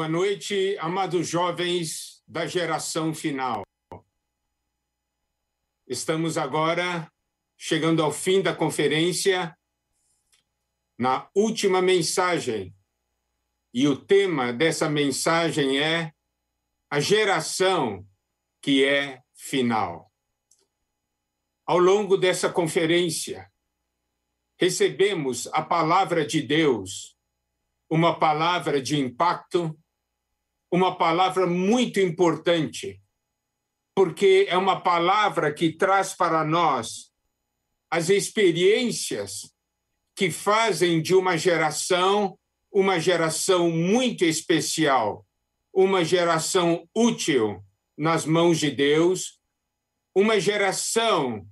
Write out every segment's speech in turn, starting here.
Boa noite, amados jovens da geração final. Estamos agora chegando ao fim da conferência, na última mensagem. E o tema dessa mensagem é a geração que é final. Ao longo dessa conferência, recebemos a palavra de Deus, uma palavra de impacto, uma palavra muito importante, porque é uma palavra que traz para nós as experiências que fazem de uma geração uma geração muito especial, uma geração útil nas mãos de Deus, uma geração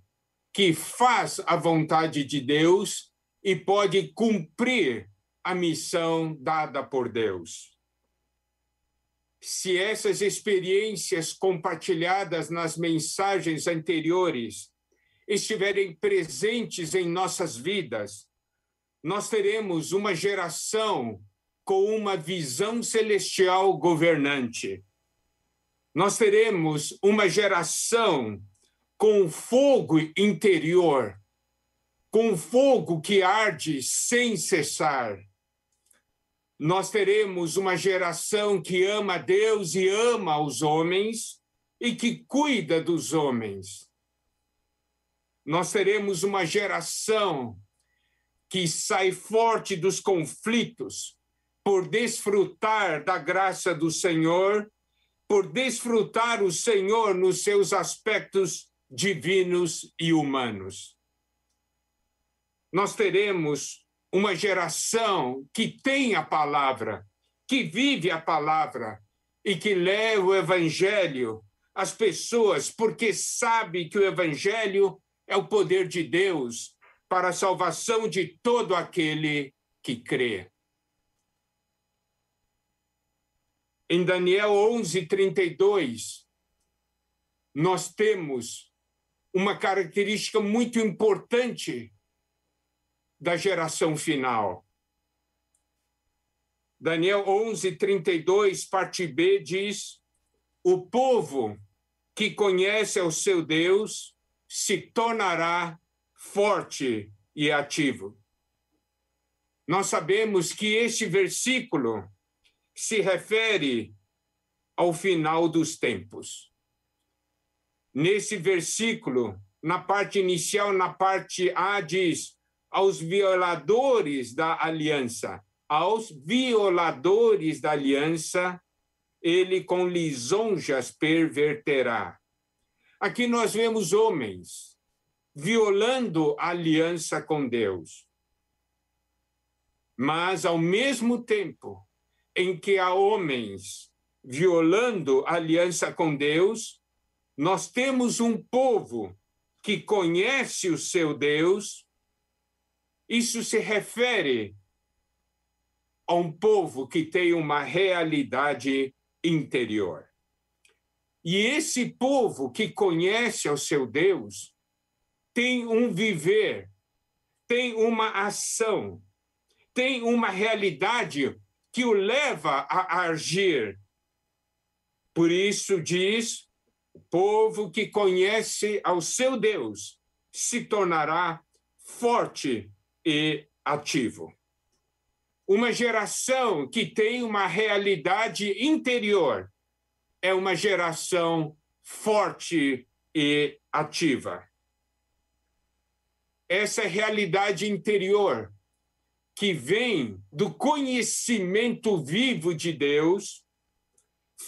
que faz a vontade de Deus e pode cumprir a missão dada por Deus. Se essas experiências compartilhadas nas mensagens anteriores estiverem presentes em nossas vidas, nós teremos uma geração com uma visão celestial governante. Nós teremos uma geração com fogo interior, com fogo que arde sem cessar. Nós teremos uma geração que ama Deus e ama os homens e que cuida dos homens. Nós teremos uma geração que sai forte dos conflitos por desfrutar da graça do Senhor, por desfrutar o Senhor nos seus aspectos divinos e humanos. Nós teremos uma geração que tem a palavra, que vive a palavra e que leva o evangelho às pessoas, porque sabe que o evangelho é o poder de Deus para a salvação de todo aquele que crê. Em Daniel 11, 32, nós temos uma característica muito importante da geração final. Daniel 11, 32, parte B, diz: O povo que conhece o seu Deus se tornará forte e ativo. Nós sabemos que este versículo se refere ao final dos tempos nesse versículo, na parte inicial, na parte A, diz: aos violadores da aliança, aos violadores da aliança, ele com lisonjas perverterá. Aqui nós vemos homens violando a aliança com Deus. Mas, ao mesmo tempo em que há homens violando a aliança com Deus, nós temos um povo que conhece o seu Deus. Isso se refere a um povo que tem uma realidade interior. E esse povo que conhece o seu Deus tem um viver, tem uma ação, tem uma realidade que o leva a agir. Por isso diz o povo que conhece ao seu Deus se tornará forte e ativo. Uma geração que tem uma realidade interior é uma geração forte e ativa. Essa realidade interior que vem do conhecimento vivo de Deus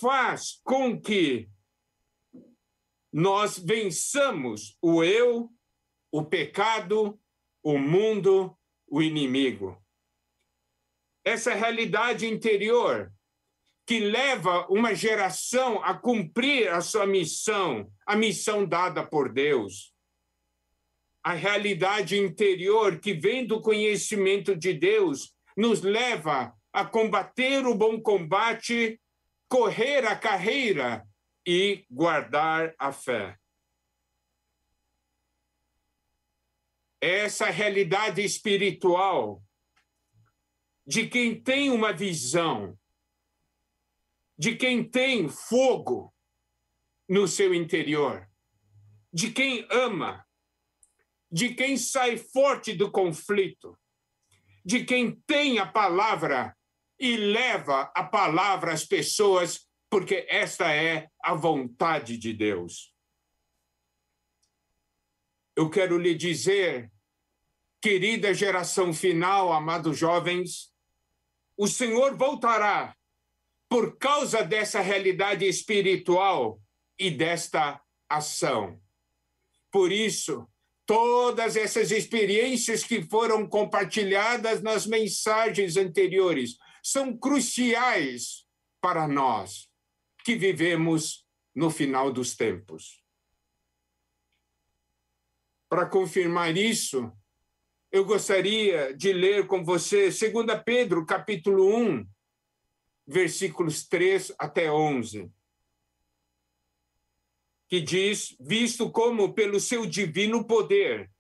faz com que nós vençamos o eu, o pecado, o mundo, o inimigo. Essa realidade interior que leva uma geração a cumprir a sua missão, a missão dada por Deus. A realidade interior que vem do conhecimento de Deus nos leva a combater o bom combate, correr a carreira e guardar a fé. Essa realidade espiritual de quem tem uma visão, de quem tem fogo no seu interior, de quem ama, de quem sai forte do conflito, de quem tem a palavra e leva a palavra às pessoas, porque esta é a vontade de Deus. Eu quero lhe dizer, querida geração final, amados jovens, o Senhor voltará por causa dessa realidade espiritual e desta ação. Por isso, todas essas experiências que foram compartilhadas nas mensagens anteriores são cruciais para nós que vivemos no final dos tempos. Para confirmar isso, eu gostaria de ler com você 2 Pedro, capítulo 1, versículos 3 até 11, que diz: Visto como pelo seu divino poder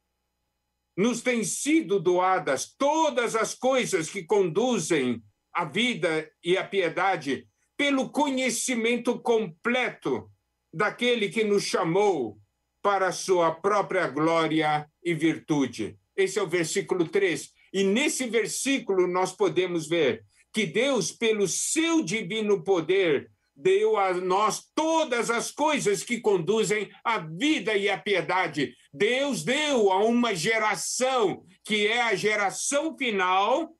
nos têm sido doadas todas as coisas que conduzem à vida e à piedade, pelo conhecimento completo daquele que nos chamou para a sua própria glória e virtude. Esse é o versículo 3. E nesse versículo nós podemos ver que Deus, pelo seu divino poder, deu a nós todas as coisas que conduzem à vida e à piedade. Deus deu a uma geração, que é a geração final,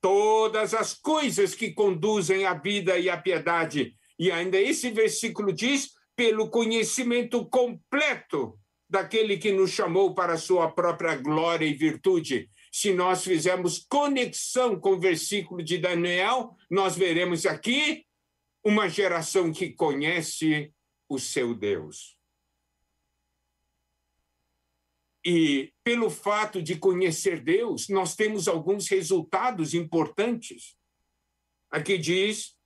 todas as coisas que conduzem à vida e à piedade. E ainda esse versículo diz: pelo conhecimento completo daquele que nos chamou para a sua própria glória e virtude se nós fizermos conexão com o versículo de Daniel, nós veremos aqui uma geração que conhece o seu Deus. E pelo fato de conhecer Deus, nós temos alguns resultados importantes. Aqui diz: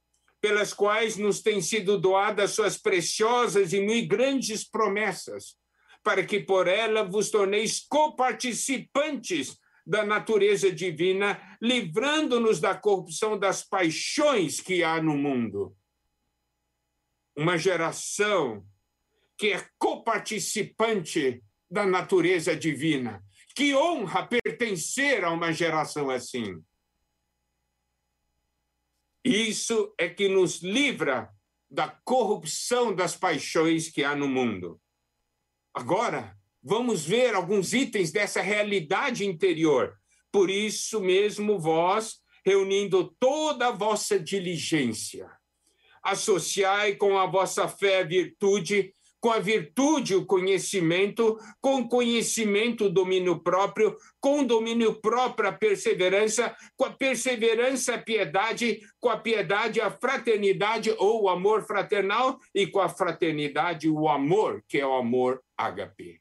pelas quais nos têm sido doadas suas preciosas e muito grandes promessas, para que por ela vos torneis coparticipantes da natureza divina, livrando-nos da corrupção das paixões que há no mundo. Uma geração que é coparticipante da natureza divina. Que honra pertencer a uma geração assim. Isso é que nos livra da corrupção das paixões que há no mundo. Agora, vamos ver alguns itens dessa realidade interior. Por isso mesmo, vós, reunindo toda a vossa diligência, associai com a vossa fé a virtude, com a virtude o conhecimento, com o conhecimento o domínio próprio, com o domínio próprio a perseverança, com a perseverança a piedade, com a piedade a fraternidade ou o amor fraternal e com a fraternidade o amor, que é o amor HP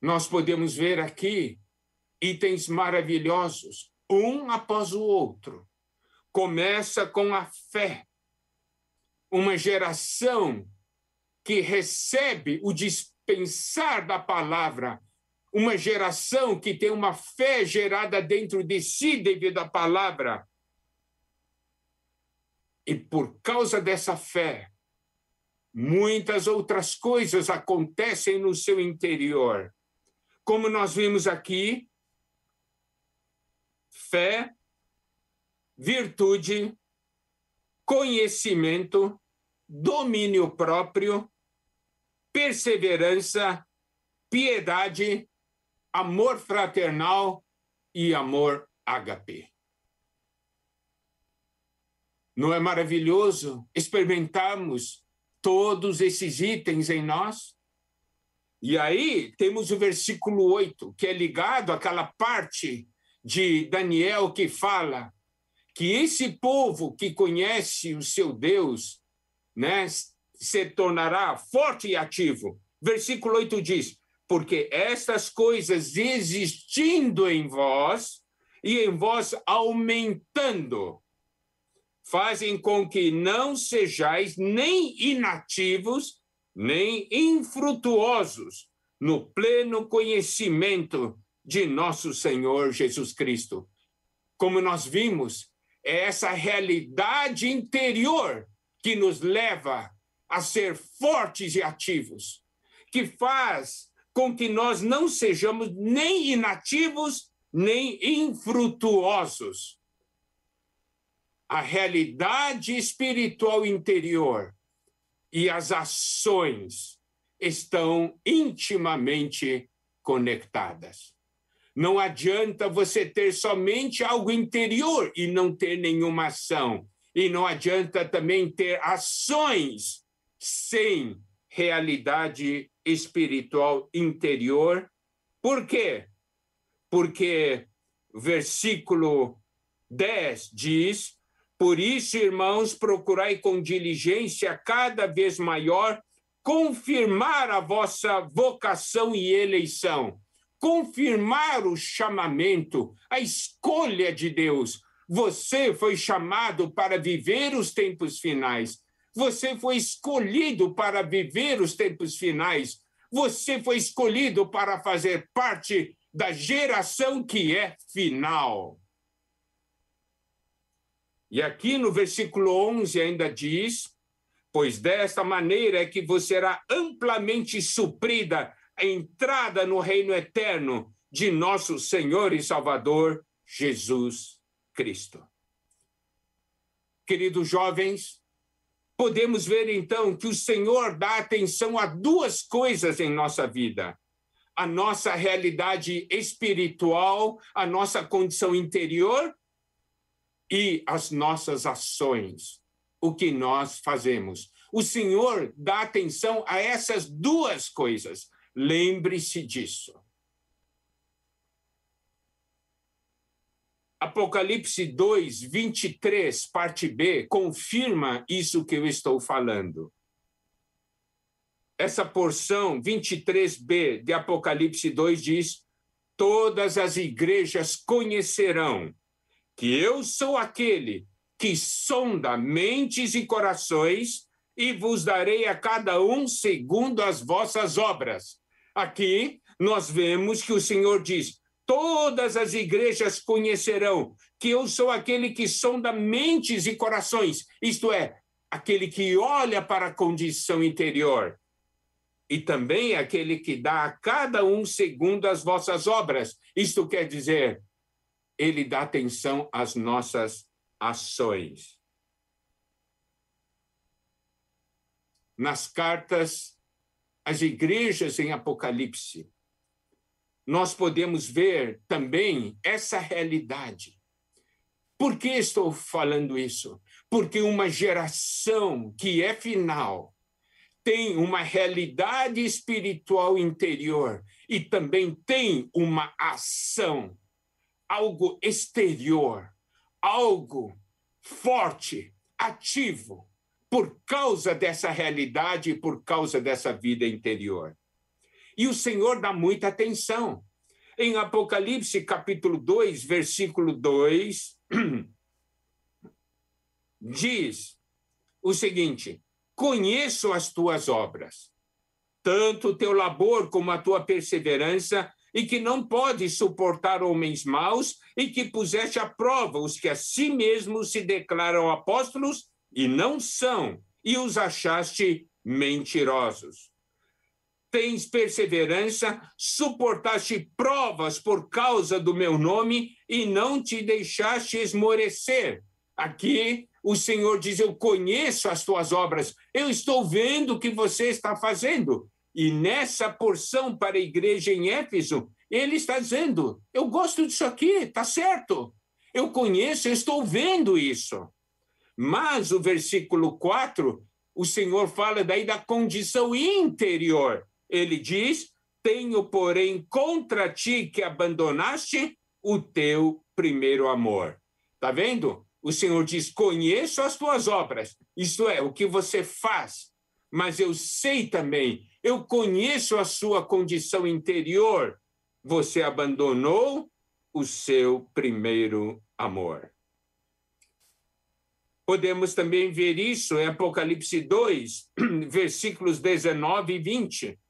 nós podemos ver aqui itens maravilhosos, um após o outro. Começa com a fé, uma geração que recebe o dispensar da palavra, uma geração que tem uma fé gerada dentro de si devido à palavra. E por causa dessa fé, muitas outras coisas acontecem no seu interior como nós vimos aqui, fé, virtude, conhecimento, domínio próprio, perseverança, piedade, amor fraternal e amor HP. Não é maravilhoso experimentarmos todos esses itens em nós? E aí temos o versículo 8, que é ligado àquela parte de Daniel que fala que esse povo que conhece o seu Deus, né, se tornará forte e ativo. Versículo 8 diz: Porque estas coisas existindo em vós e em vós aumentando, fazem com que não sejais nem inativos, nem infrutuosos no pleno conhecimento de nosso Senhor Jesus Cristo. Como nós vimos, é essa realidade interior que nos leva a ser fortes e ativos, que faz com que nós não sejamos nem inativos, nem infrutuosos. A realidade espiritual interior e as ações estão intimamente conectadas. Não adianta você ter somente algo interior e não ter nenhuma ação. E não adianta também ter ações sem realidade espiritual interior. Por quê? Porque versículo 10 diz: Por isso, irmãos, procurai com diligência cada vez maior confirmar a vossa vocação e eleição, confirmar o chamamento, a escolha de Deus. Você foi chamado para viver os tempos finais. Você foi escolhido para viver os tempos finais. Você foi escolhido para fazer parte da geração que é final. E aqui no versículo 11 ainda diz: pois desta maneira é que você será amplamente suprida a entrada no reino eterno de nosso Senhor e Salvador Jesus Cristo. Queridos jovens, podemos ver então que o Senhor dá atenção a duas coisas em nossa vida: a nossa realidade espiritual, a nossa condição interior e as nossas ações o que nós fazemos. O Senhor dá atenção a essas duas coisas. Lembre-se disso. Apocalipse 2, 23, parte B, confirma isso que eu estou falando. Essa porção 23b de Apocalipse 2 diz: Todas as igrejas conhecerão que eu sou aquele que sonda mentes e corações, e vos darei a cada um segundo as vossas obras. Aqui nós vemos que o Senhor diz: todas as igrejas conhecerão que eu sou aquele que sonda mentes e corações, isto é, aquele que olha para a condição interior. E também aquele que dá a cada um segundo as vossas obras. Isto quer dizer, ele dá atenção às nossas ações. Nas cartas às igrejas em Apocalipse, nós podemos ver também essa realidade. Por que estou falando isso? Porque uma geração que é final tem uma realidade espiritual interior e também tem uma ação, algo exterior algo forte, ativo, por causa dessa realidade e por causa dessa vida interior. E o Senhor dá muita atenção. Em Apocalipse, capítulo 2, versículo 2, diz o seguinte: Conheço as tuas obras, tanto o teu labor como a tua perseverança, e que não pode suportar homens maus, e que puseste à prova os que a si mesmos se declaram apóstolos e não são, e os achaste mentirosos. Tens perseverança, suportaste provas por causa do meu nome e não te deixaste esmorecer. Aqui o Senhor diz: Eu conheço as tuas obras, eu estou vendo o que você está fazendo. E nessa porção para a igreja em Éfeso, ele está dizendo: eu gosto disso aqui, está certo. Eu conheço, eu estou vendo isso. Mas o versículo 4, o Senhor fala daí da condição interior. Ele diz: Tenho, porém, contra ti que abandonaste o teu primeiro amor. Está vendo? O Senhor diz: Conheço as tuas obras, isto é, o que você faz, mas eu sei também eu conheço a sua condição interior. Você abandonou o seu primeiro amor. Podemos também ver isso em Apocalipse 2, versículos 19 e 20.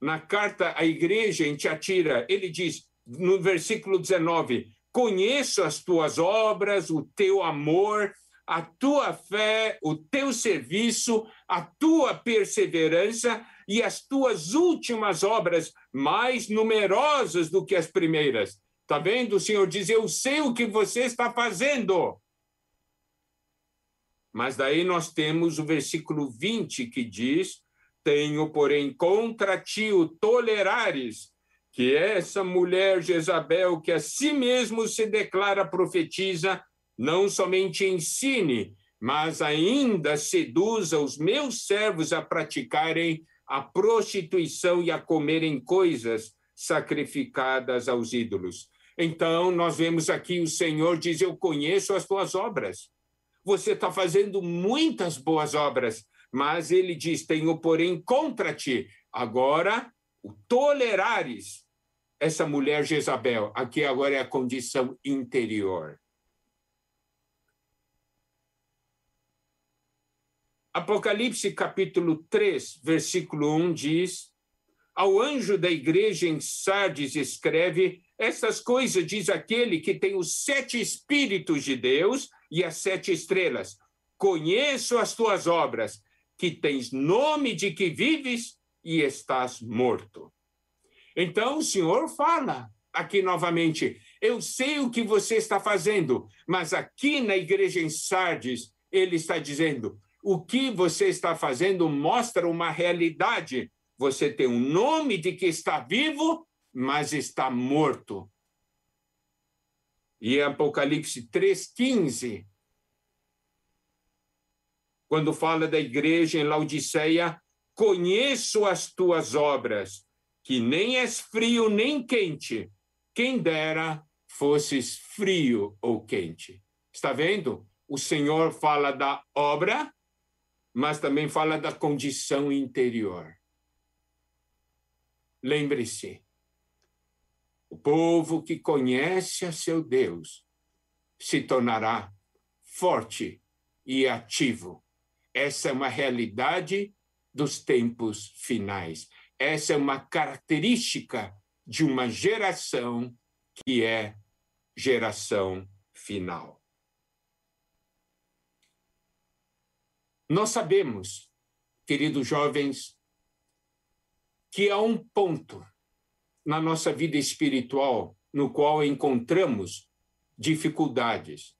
Na carta à igreja em Tiatira, ele diz, no versículo 19: conheço as tuas obras, o teu amor, a tua fé, o teu serviço, a tua perseverança e as tuas últimas obras mais numerosas do que as primeiras. Está vendo? O Senhor diz: Eu sei o que você está fazendo. Mas daí nós temos o versículo 20 que diz: Tenho, porém, contra ti o tolerares, que essa mulher Jezabel, que a si mesmo se declara profetiza, não somente ensine, mas ainda seduza os meus servos a praticarem a prostituição e a comerem coisas sacrificadas aos ídolos. Então, nós vemos aqui o Senhor diz: Eu conheço as tuas obras. Você está fazendo muitas boas obras, mas ele diz: Tenho, porém, contra ti. Agora, o tolerares essa mulher Jezabel. Aqui agora é a condição interior. Apocalipse capítulo 3, versículo 1 diz: Ao anjo da igreja em Sardes escreve: Essas coisas diz aquele que tem os sete espíritos de Deus e as sete estrelas. Conheço as tuas obras, que tens nome de que vives e estás morto. Então o Senhor fala aqui novamente: Eu sei o que você está fazendo, mas aqui na igreja em Sardes, ele está dizendo: o que você está fazendo mostra uma realidade. Você tem um nome de que está vivo, mas está morto. E Apocalipse 3,15, quando fala da igreja em Laodiceia, conheço as tuas obras, que nem és frio nem quente. Quem dera fosses frio ou quente. Está vendo? O Senhor fala da obra mas também fala da condição interior. Lembre-se, o povo que conhece a seu Deus se tornará forte e ativo. Essa é uma realidade dos tempos finais. Essa é uma característica de uma geração que é geração final. Nós sabemos, queridos jovens, que há um ponto na nossa vida espiritual no qual encontramos dificuldades.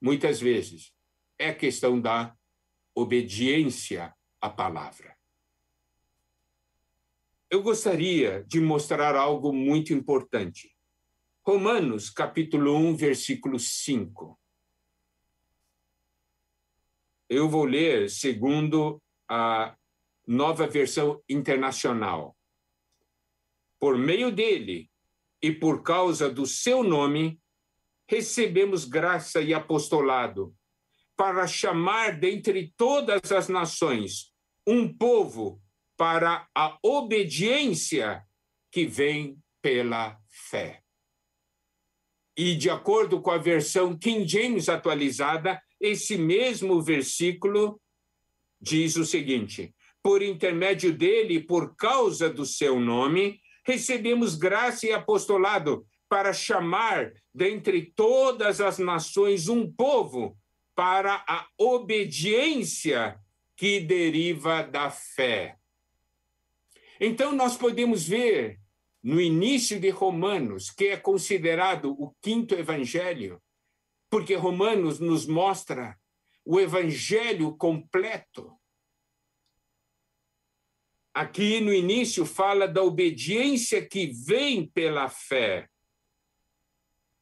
Muitas vezes é a questão da obediência à palavra. Eu gostaria de mostrar algo muito importante. Romanos, capítulo 1, versículo 5 eu vou ler segundo a nova versão internacional. Por meio dele e por causa do seu nome, recebemos graça e apostolado para chamar dentre todas as nações um povo para a obediência que vem pela fé. E de acordo com a versão King James atualizada, esse mesmo versículo diz o seguinte: Por intermédio dele, por causa do seu nome, recebemos graça e apostolado para chamar dentre todas as nações um povo para a obediência que deriva da fé. Então, nós podemos ver no início de Romanos, que é considerado o quinto evangelho, porque Romanos nos mostra o evangelho completo. Aqui no início fala da obediência que vem pela fé.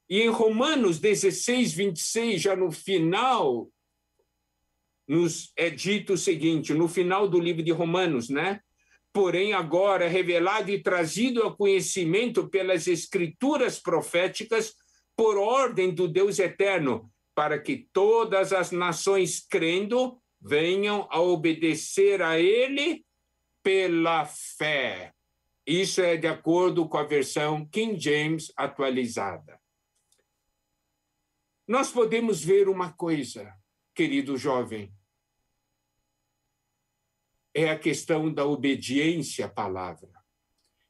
E em Romanos 16, 26, já no final, nos é dito o seguinte, no final do livro de Romanos, né? Porém, agora é revelado e trazido ao conhecimento pelas escrituras proféticas por ordem do Deus eterno, para que todas as nações crendo venham a obedecer a ele pela fé. Isso é de acordo com a versão King James atualizada. Nós podemos ver uma coisa, querido jovem, é a questão da obediência à palavra.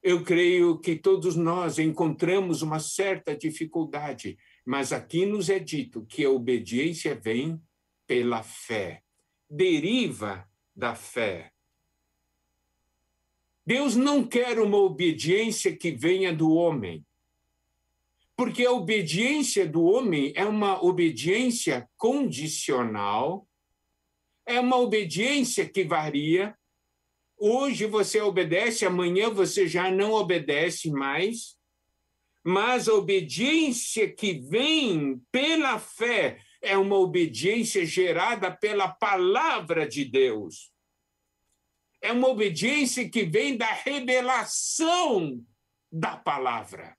eu creio que todos nós encontramos uma certa dificuldade, mas aqui nos é dito que a obediência vem pela fé, deriva da fé. Deus não quer uma obediência que venha do homem, porque a obediência do homem é uma obediência condicional, é uma obediência que varia, Hoje você obedece, amanhã você já não obedece mais. Mas a obediência que vem pela fé é uma obediência gerada pela palavra de Deus. É uma obediência que vem da revelação da palavra.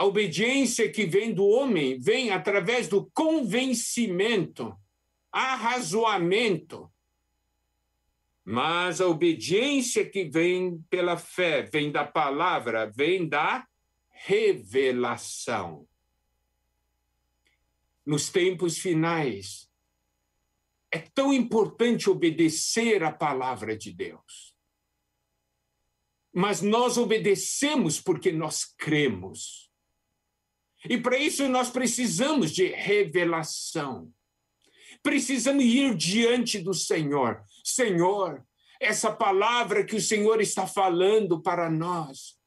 A obediência que vem do homem vem através do convencimento arrazoamento. Mas a obediência que vem pela fé, vem da palavra, vem da revelação. Nos tempos finais, é tão importante obedecer a palavra de Deus. Mas nós obedecemos porque nós cremos. E para isso nós precisamos de revelação. Precisamos ir diante do Senhor. Senhor, essa palavra que o Senhor está falando para nós.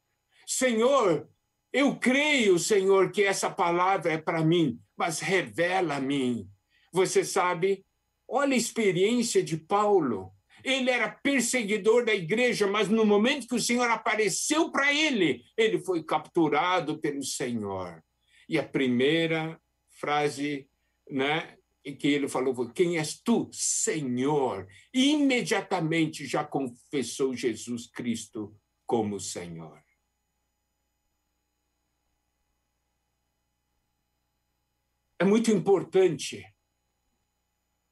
Senhor, eu creio, Senhor, que essa palavra é para mim, mas revela a mim. Você sabe, olha a experiência de Paulo. Ele era perseguidor da igreja, mas no momento que o Senhor apareceu para ele, ele foi capturado pelo Senhor. E a primeira frase né, que ele falou: Quem és tu, Senhor? E imediatamente já confessou Jesus Cristo como Senhor. É muito importante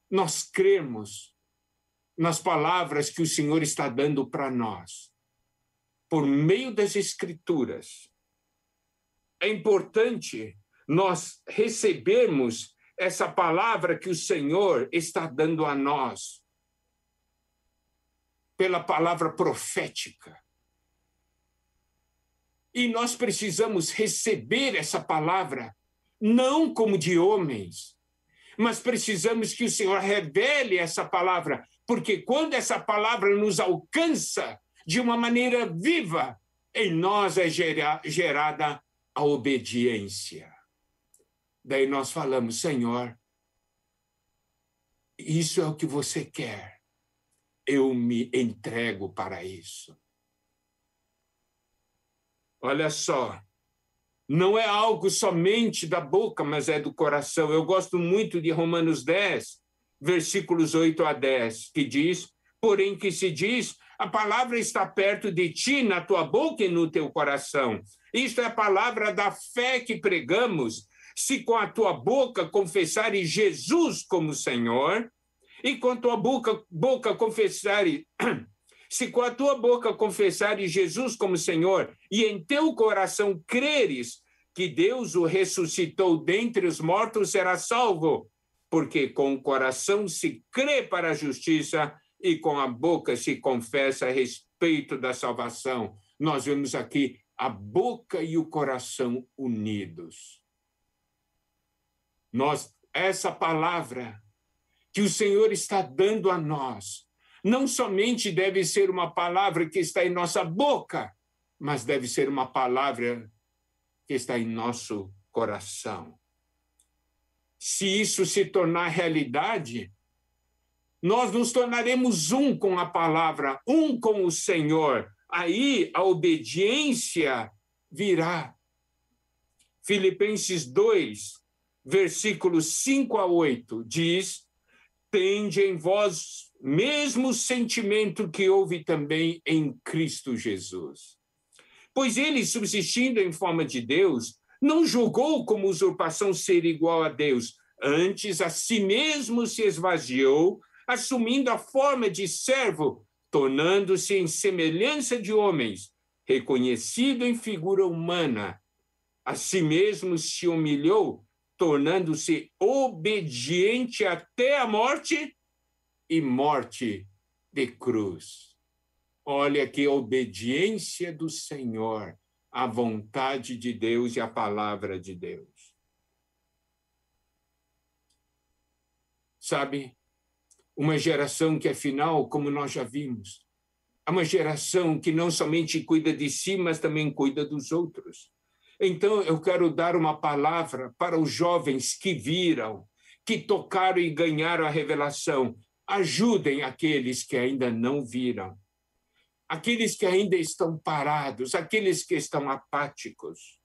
nós crermos nas palavras que o Senhor está dando para nós, por meio das Escrituras. É importante nós recebermos essa palavra que o Senhor está dando a nós, pela palavra profética. E nós precisamos receber essa palavra, não como de homens, mas precisamos que o Senhor revele essa palavra, porque quando essa palavra nos alcança de uma maneira viva, em nós é gerada a obediência. Daí nós falamos, Senhor, isso é o que você quer. Eu me entrego para isso. Olha só, não é algo somente da boca, mas é do coração. Eu gosto muito de Romanos 10, versículos 8 a 10, que diz: Porém, que se diz, a palavra está perto de ti, na tua boca e no teu coração. Isto é a palavra da fé que pregamos se com a tua boca confessares Jesus como Senhor, e com a tua boca, boca confessares, se com a tua boca confessares Jesus como Senhor, e em teu coração creres que Deus o ressuscitou dentre os mortos, será salvo, porque com o coração se crê para a justiça e com a boca se confessa a respeito da salvação. Nós vemos aqui a boca e o coração unidos. Nós, essa palavra que o Senhor está dando a nós, não somente deve ser uma palavra que está em nossa boca, mas deve ser uma palavra que está em nosso coração. Se isso se tornar realidade, nós nos tornaremos um com a palavra, um com o Senhor. Aí a obediência virá. Filipenses 2, versículos 5 a 8, diz: Tende em vós mesmo sentimento que houve também em Cristo Jesus. Pois ele, subsistindo em forma de Deus, não julgou como usurpação ser igual a Deus, antes a si mesmo se esvaziou, assumindo a forma de servo, tornando-se em semelhança de homens, reconhecido em figura humana. A si mesmo se humilhou, tornando-se obediente até a morte e morte de cruz. Olha que obediência do Senhor à vontade de Deus e à palavra de Deus. Sabe, uma geração que, afinal, como nós já vimos, é uma geração que não somente cuida de si, mas também cuida dos outros. Então, eu quero dar uma palavra para os jovens que viram, que tocaram e ganharam a revelação. Ajudem aqueles que ainda não viram, aqueles que ainda estão parados, aqueles que estão apáticos.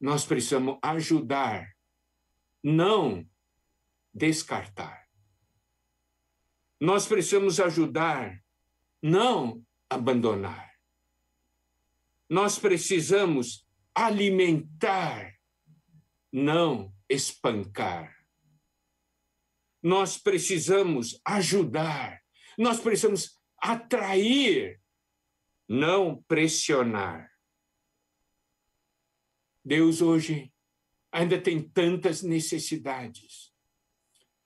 Nós precisamos ajudar, não descartar. Nós precisamos ajudar, não abandonar. Nós precisamos alimentar, não espancar. Nós precisamos ajudar, nós precisamos atrair, não pressionar. Deus hoje ainda tem tantas necessidades.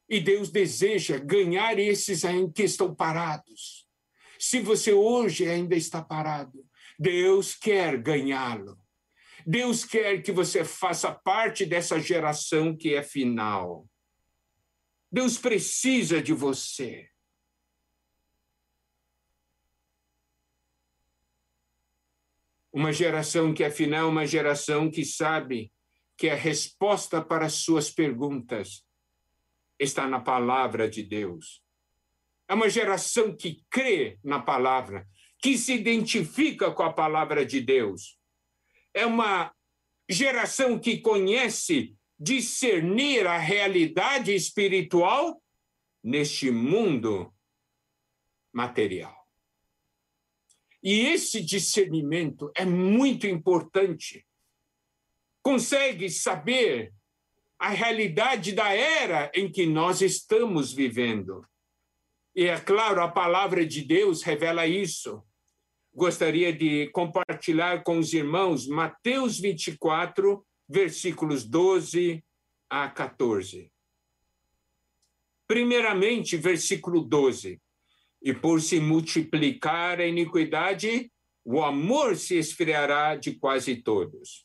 E Deus deseja ganhar esses ainda que estão parados. Se você hoje ainda está parado, Deus quer ganhá-lo. Deus quer que você faça parte dessa geração que é final. Deus precisa de você. Uma geração que, afinal, é uma geração que sabe que a resposta para as suas perguntas está na palavra de Deus. É uma geração que crê na palavra, que se identifica com a palavra de Deus. É uma geração que conhece discernir a realidade espiritual neste mundo material. E esse discernimento é muito importante. Consegue saber a realidade da era em que nós estamos vivendo. E é claro, a palavra de Deus revela isso. Gostaria de compartilhar com os irmãos Mateus 24, versículos 12 a 14. Primeiramente, versículo 12 e por se multiplicar a iniquidade, o amor se esfriará de quase todos.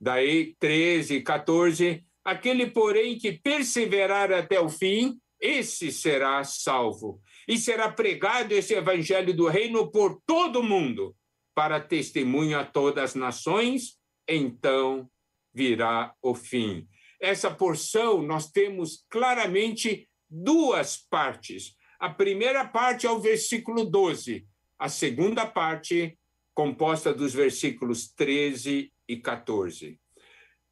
Daí 13, 14, aquele, porém, que perseverar até o fim, esse será salvo. E será pregado esse evangelho do reino por todo o mundo, para testemunho a todas as nações, então virá o fim. Essa porção nós temos claramente duas partes. A primeira parte é o versículo 12, a segunda parte, composta dos versículos 13 e 14.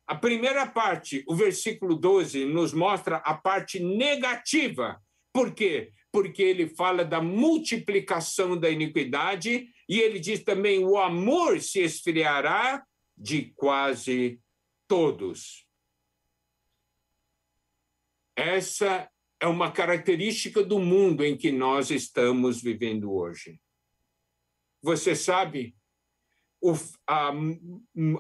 A primeira parte, o versículo 12, nos mostra a parte negativa. Por quê? Porque ele fala da multiplicação da iniquidade e ele diz também: o amor se esfriará de quase todos. Essa é uma característica do mundo em que nós estamos vivendo hoje. Você sabe, a,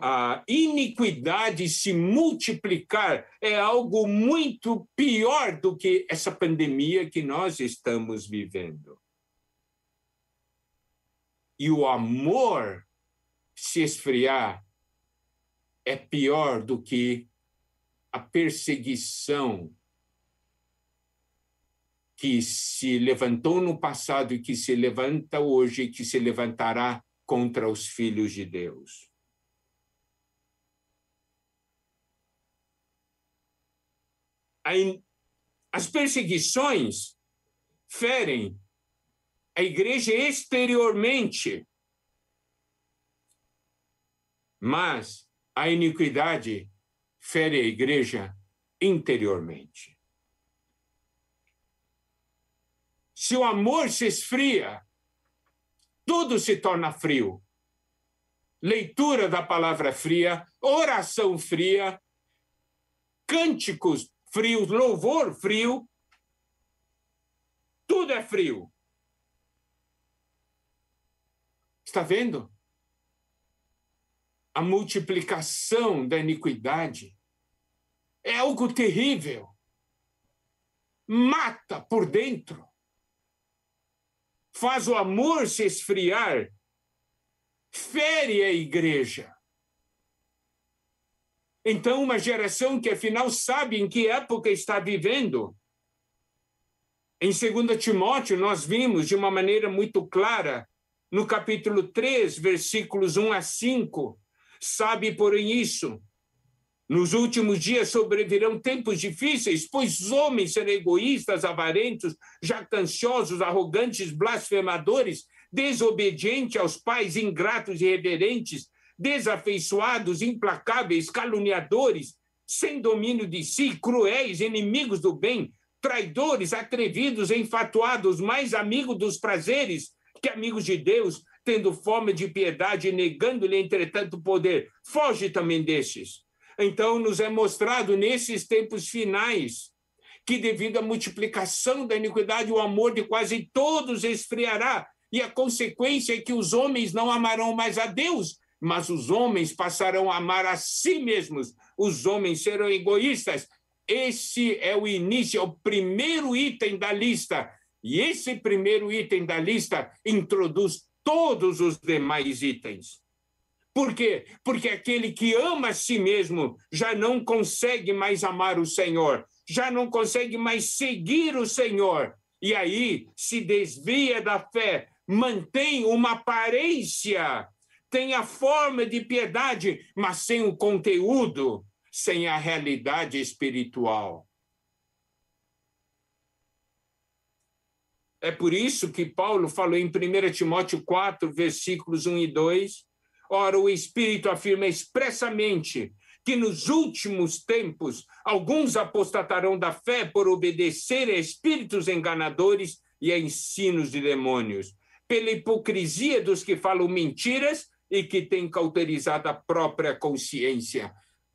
a iniquidade se multiplicar é algo muito pior do que essa pandemia que nós estamos vivendo. E o amor se esfriar é pior do que a perseguição que se levantou no passado e que se levanta hoje e que se levantará contra os filhos de Deus. As perseguições ferem a igreja exteriormente, mas a iniquidade fere a igreja interiormente. Se o amor se esfria, tudo se torna frio. Leitura da palavra fria, oração fria, cânticos frios, louvor frio, tudo é frio. Está vendo? A multiplicação da iniquidade é algo terrível. Mata por dentro faz o amor se esfriar, fere a igreja. Então, uma geração que afinal sabe em que época está vivendo. Em 2 Timóteo, nós vimos de uma maneira muito clara, no capítulo 3, versículos 1 a 5, sabe, porém, isso. Nos últimos dias sobrevirão tempos difíceis, pois homens serão egoístas, avarentos, jactanciosos, arrogantes, blasfemadores, desobedientes aos pais, ingratos e irreverentes, desafeiçoados, implacáveis, caluniadores, sem domínio de si, cruéis, inimigos do bem, traidores, atrevidos, enfatuados, mais amigos dos prazeres que amigos de Deus, tendo fome de piedade negando-lhe, entretanto, poder. Foge também destes. Então, nos é mostrado nesses tempos finais que, devido à multiplicação da iniquidade, o amor de quase todos esfriará, e a consequência é que os homens não amarão mais a Deus, mas os homens passarão a amar a si mesmos, os homens serão egoístas. Esse é o início, é o primeiro item da lista. E esse primeiro item da lista introduz todos os demais itens. Por quê? Porque aquele que ama a si mesmo já não consegue mais amar o Senhor, já não consegue mais seguir o Senhor. E aí se desvia da fé, mantém uma aparência tem a forma de piedade, mas sem o conteúdo, sem a realidade espiritual. É por isso que Paulo falou em 1 Timóteo 4, versículos 1 e 2. Ora, o Espírito afirma expressamente que nos últimos tempos alguns apostatarão da fé por obedecer a espíritos enganadores e a ensinos de demônios, pela hipocrisia dos que falam mentiras e que tem cauterizado a própria consciência.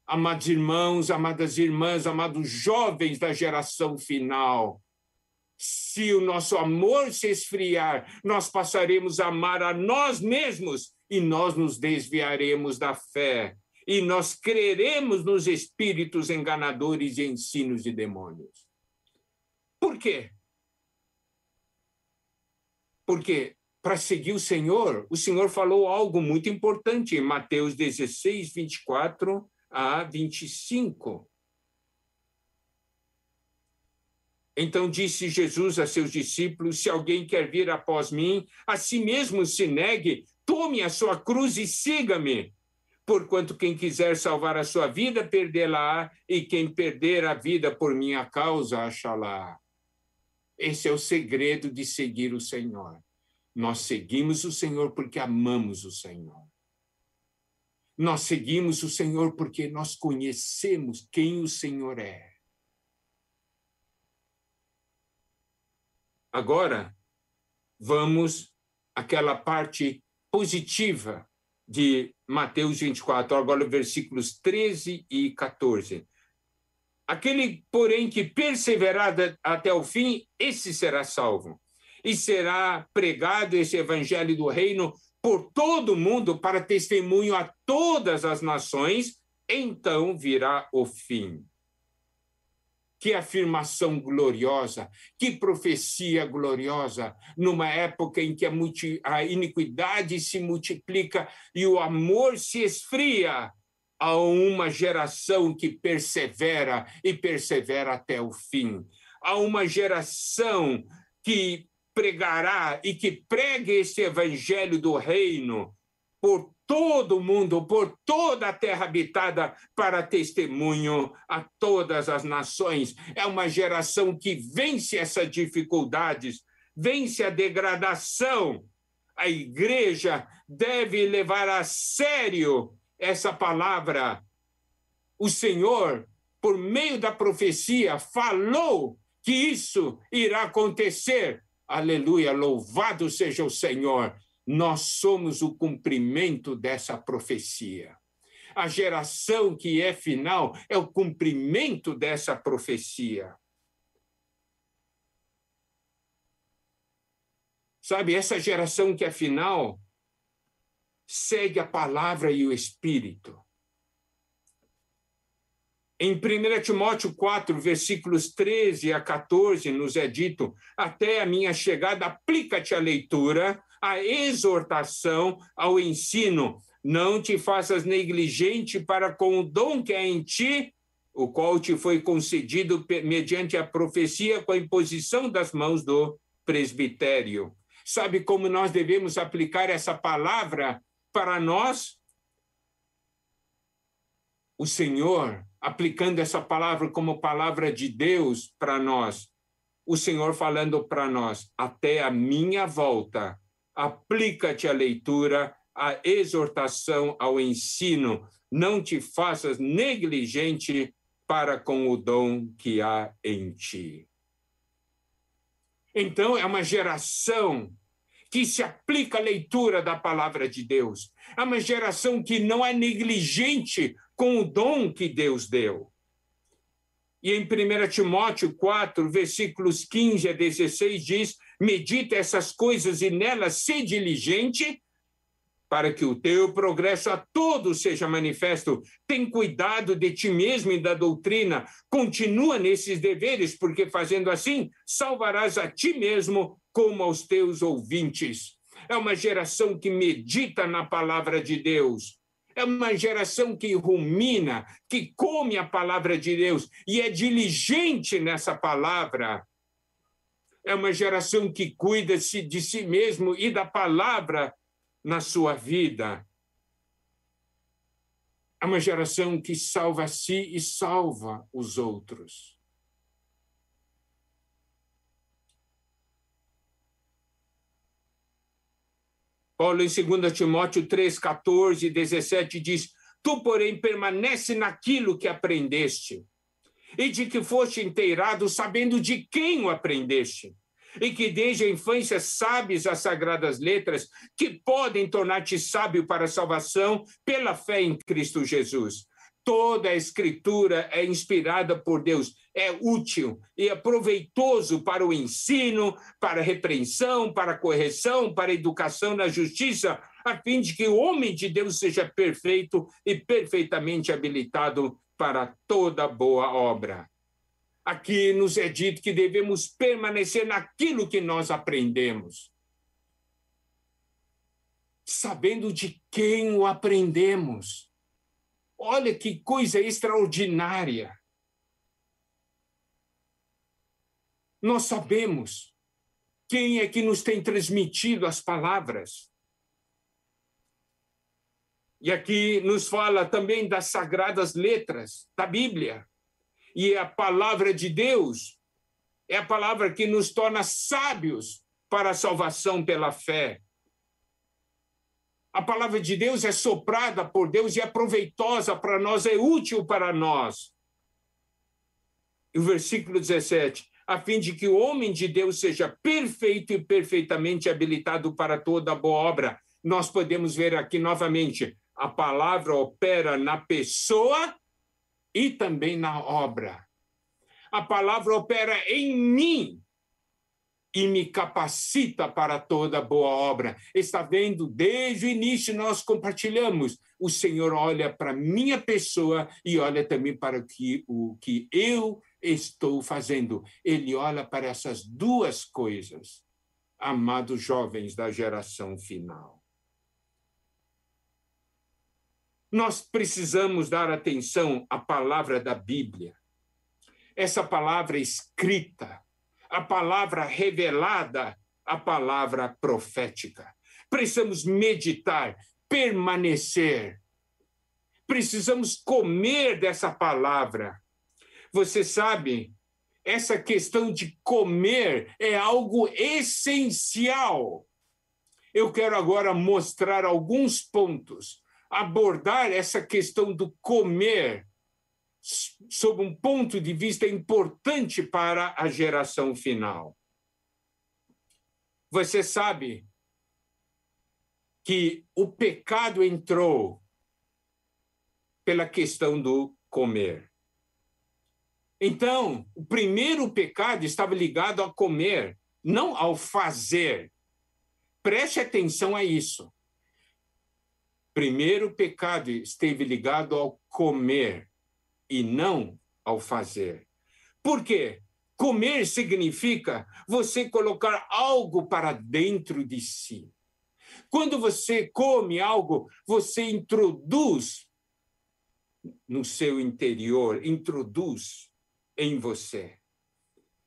Amados irmãos, amadas irmãs, amados jovens da geração final, se o nosso amor se esfriar, nós passaremos a amar a nós mesmos e nós nos desviaremos da fé e nós creremos nos espíritos enganadores e ensinos de demônios. Por quê? Porque para seguir o Senhor, o Senhor falou algo muito importante em Mateus 16, 24 a 25. Então disse Jesus a seus discípulos: Se alguém quer vir após mim, a si mesmo se negue, tome a sua cruz e siga-me. Porquanto quem quiser salvar a sua vida, perdê-la, e quem perder a vida por minha causa, achará. Esse é o segredo de seguir o Senhor. Nós seguimos o Senhor porque amamos o Senhor. Nós seguimos o Senhor porque nós conhecemos quem o Senhor é. Agora, vamos àquela parte positiva de Mateus 24, agora versículos 13 e 14. Aquele, porém, que perseverar até o fim, esse será salvo e será pregado esse evangelho do reino por todo o mundo para testemunho a todas as nações, então virá o fim. Que afirmação gloriosa, que profecia gloriosa, numa época em que a, multi, a iniquidade se multiplica e o amor se esfria, a uma geração que persevera e persevera até o fim. Há uma geração que pregará e que pregue esse evangelho do reino por todo mundo, por toda a terra habitada, para testemunho a todas as nações. É uma geração que vence essas dificuldades, vence a degradação. A igreja deve levar a sério essa palavra. O Senhor, por meio da profecia, falou que isso irá acontecer Aleluia, louvado seja o Senhor. Nós somos o cumprimento dessa profecia. A geração que é final é o cumprimento dessa profecia. Sabe, essa geração que é final segue a palavra e o espírito. Em 1 Timóteo 4, versículos 13 a 14, nos é dito: Até a minha chegada, aplica-te à leitura, à exortação, ao ensino. Não te faças negligente para com o dom que é em ti, o qual te foi concedido mediante a profecia com a imposição das mãos do presbitério. Sabe como nós devemos aplicar essa palavra para nós? O Senhor aplicando essa palavra como palavra de Deus para nós, o Senhor falando para nós: até a minha volta, aplica-te à leitura, à exortação, ao ensino, não te faças negligente para com o dom que há em ti. Então, é uma geração que se aplica à leitura da palavra de Deus. É uma geração que não é negligente com o dom que Deus deu. E em 1 Timóteo 4, versículos 15 a 16, diz: Medita essas coisas e nelas se diligente, para que o teu progresso a todos seja manifesto. Tem cuidado de ti mesmo e da doutrina. Continua nesses deveres, porque fazendo assim, salvarás a ti mesmo como aos teus ouvintes. É uma geração que medita na palavra de Deus é uma geração que rumina, que come a palavra de Deus e é diligente nessa palavra. É uma geração que cuida -se de si mesmo e da palavra na sua vida. É uma geração que salva a si e salva os outros. Paulo, em 2 Timóteo 3, 14 e 17, diz: Tu, porém, permanece naquilo que aprendeste, e de que foste inteirado, sabendo de quem o aprendeste, e que desde a infância sabes as sagradas letras, que podem tornar-te sábio para a salvação pela fé em Cristo Jesus. Toda a Escritura é inspirada por Deus, é útil e é proveitoso para o ensino, para a repreensão, para a correção, para a educação na justiça, a fim de que o homem de Deus seja perfeito e perfeitamente habilitado para toda boa obra. Aqui nos é dito que devemos permanecer naquilo que nós aprendemos, sabendo de quem o aprendemos Olha que coisa extraordinária. Nós sabemos quem é que nos tem transmitido as palavras. E aqui nos fala também das sagradas letras da Bíblia. E a palavra de Deus é a palavra que nos torna sábios para a salvação pela fé. A palavra de Deus é soprada por Deus e é proveitosa para nós, é útil para nós. E o versículo 17: a fim de que o homem de Deus seja perfeito e perfeitamente habilitado para toda boa obra. Nós podemos ver aqui novamente: a palavra opera na pessoa e também na obra. A palavra opera em mim e me capacita para toda boa obra. Está vendo? Desde o início nós compartilhamos. O Senhor olha para minha pessoa e olha também para o que, o que eu estou fazendo. Ele olha para essas duas coisas, amados jovens da geração final. Nós precisamos dar atenção à palavra da Bíblia. Essa palavra escrita, a palavra revelada, a palavra profética. Precisamos meditar, permanecer. Precisamos comer dessa palavra. Você sabe, essa questão de comer é algo essencial. Eu quero agora mostrar alguns pontos, abordar essa questão do comer sob um ponto de vista importante para a geração final. Você sabe que o pecado entrou pela questão do comer. Então, o primeiro pecado estava ligado a comer, não ao fazer. Preste atenção a isso. Primeiro pecado esteve ligado ao comer e não ao fazer. Por quê? Comer significa você colocar algo para dentro de si. Quando você come algo, você introduz no seu interior, introduz em você.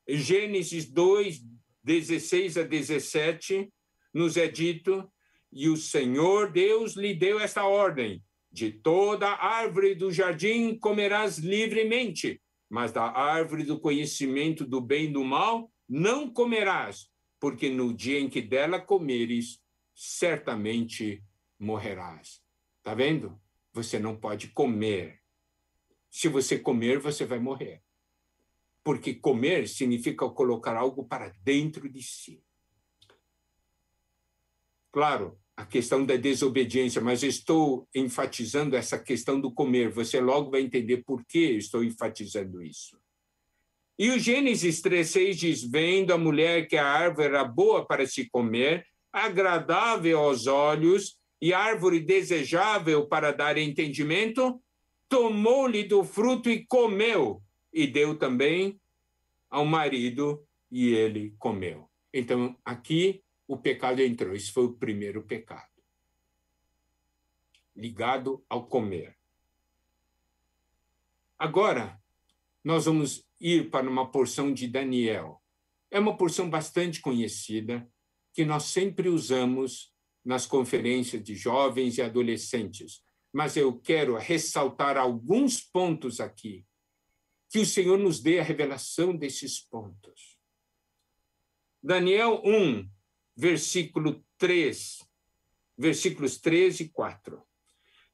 Gênesis 2, 16 a 17, nos é dito: E o Senhor Deus lhe deu esta ordem: De toda árvore do jardim comerás livremente, mas da árvore do conhecimento do bem e do mal não comerás, porque no dia em que dela comeres, certamente morrerás. Tá vendo? Você não pode comer. Se você comer, você vai morrer. Porque comer significa colocar algo para dentro de si. Claro, a questão da desobediência, mas estou enfatizando essa questão do comer. Você logo vai entender por que estou enfatizando isso. E o Gênesis 3,6 diz: Vendo a mulher que a árvore era boa para se comer, agradável aos olhos e árvore desejável para dar entendimento, tomou-lhe do fruto e comeu, e deu também ao marido, e ele comeu. Então, aqui o pecado entrou. Esse foi o primeiro pecado. Ligado ao comer. Agora, nós vamos ir para uma porção de Daniel. É uma porção bastante conhecida, que nós sempre usamos nas conferências de jovens e adolescentes. Mas eu quero ressaltar alguns pontos aqui, que o Senhor nos dê a revelação desses pontos. Daniel 1, versículo 3, versículos 13 e 4.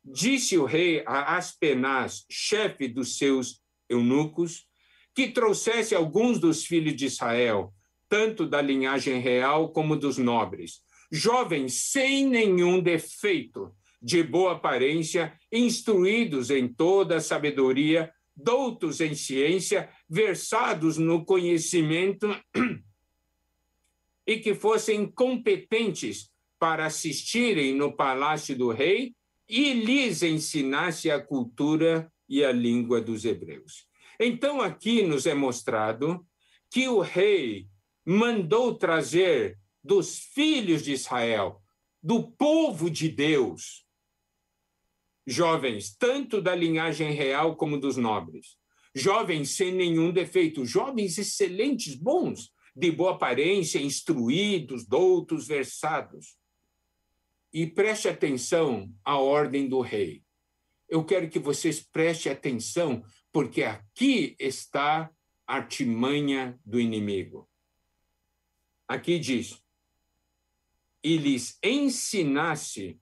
Disse o rei a Aspenaz, chefe dos seus eunucos, que trouxesse alguns dos filhos de Israel, tanto da linhagem real como dos nobres, jovens sem nenhum defeito, de boa aparência, instruídos em toda a sabedoria, doutos em ciência, versados no conhecimento e que fossem competentes para assistirem no palácio do rei e lhes ensinasse a cultura e a língua dos hebreus. Então aqui nos é mostrado que o rei mandou trazer dos filhos de Israel, do povo de Deus, jovens, tanto da linhagem real como dos nobres, jovens sem nenhum defeito, jovens excelentes, bons, de boa aparência, instruídos, doutos, versados. E preste atenção à ordem do rei. Eu quero que vocês prestem atenção, porque aqui está a artimanha do inimigo. Aqui diz: e lhes ensinasse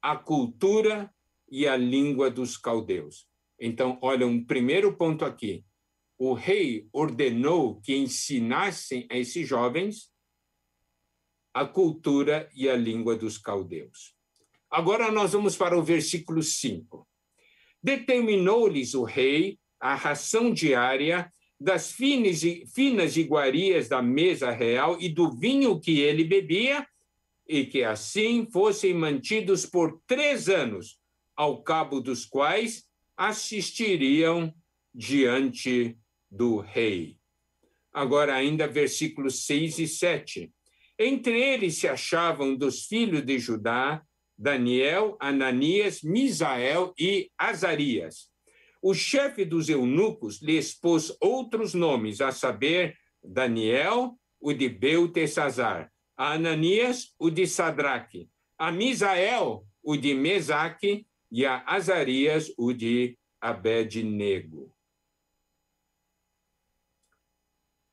a cultura e a língua dos caldeus. Então, olha, um primeiro ponto aqui o rei ordenou que ensinassem a esses jovens a cultura e a língua dos caldeus. Agora nós vamos para o versículo 5. Determinou-lhes o rei a ração diária das finas, finas iguarias da mesa real e do vinho que ele bebia, e que assim fossem mantidos por três anos, ao cabo dos quais assistiriam diante do rei. Agora, ainda versículos 6 e 7. Entre eles se achavam dos filhos de Judá Daniel, Ananias, Misael e Azarias. O chefe dos eunucos lhe expôs outros nomes, a saber, Daniel, o de Beltesazar, a Ananias, o de Sadraque, a Misael, o de Mesaque, e a Azarias, o de Abednego.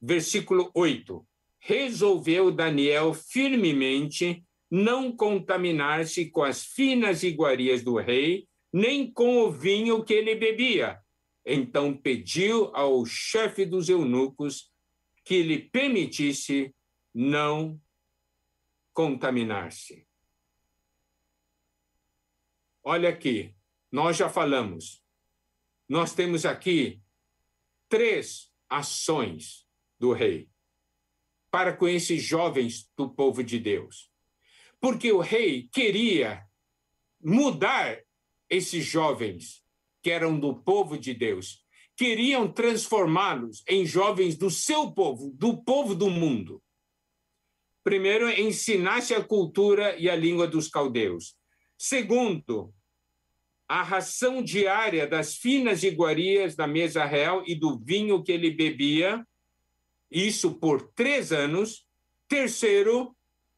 Versículo 8. Resolveu Daniel firmemente não contaminar-se com as finas iguarias do rei, nem com o vinho que ele bebia. Então pediu ao chefe dos eunucos que lhe permitisse não contaminar-se. Olha aqui, nós já falamos. Nós temos aqui três ações do rei para com esses jovens do povo de Deus. Porque o rei queria mudar esses jovens que eram do povo de Deus queriam transformá-los em jovens do seu povo, do povo do mundo. Primeiro, ensinasse a cultura e a língua dos caldeus. Segundo, a ração diária das finas iguarias da mesa real e do vinho que ele bebia, isso por três anos. Terceiro,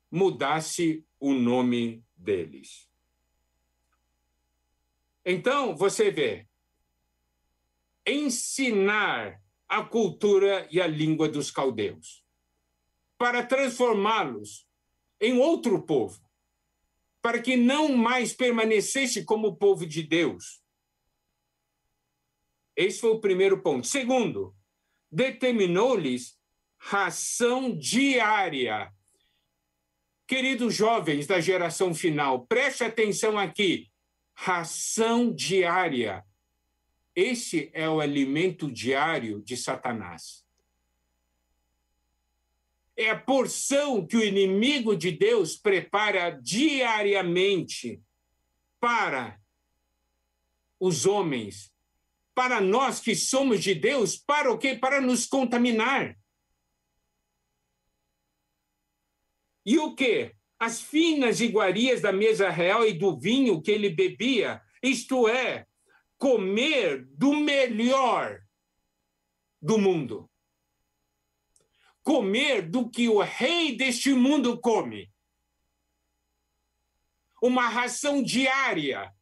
mudasse o nome deles. Então, você vê, ensinar a cultura e a língua dos caldeus para transformá-los em outro povo para que não mais permanecesse como povo de Deus. Esse foi o primeiro ponto. Segundo, determinou-lhes ração diária. Queridos jovens da geração final, preste atenção aqui. Ração diária. Esse é o alimento diário de Satanás é a porção que o inimigo de Deus prepara diariamente para os homens, para nós que somos de Deus, para o quê? Para nos contaminar. E o quê? As finas iguarias da mesa real e do vinho que ele bebia, isto é, comer do melhor do mundo comer do que o rei deste mundo come. Uma ração diária.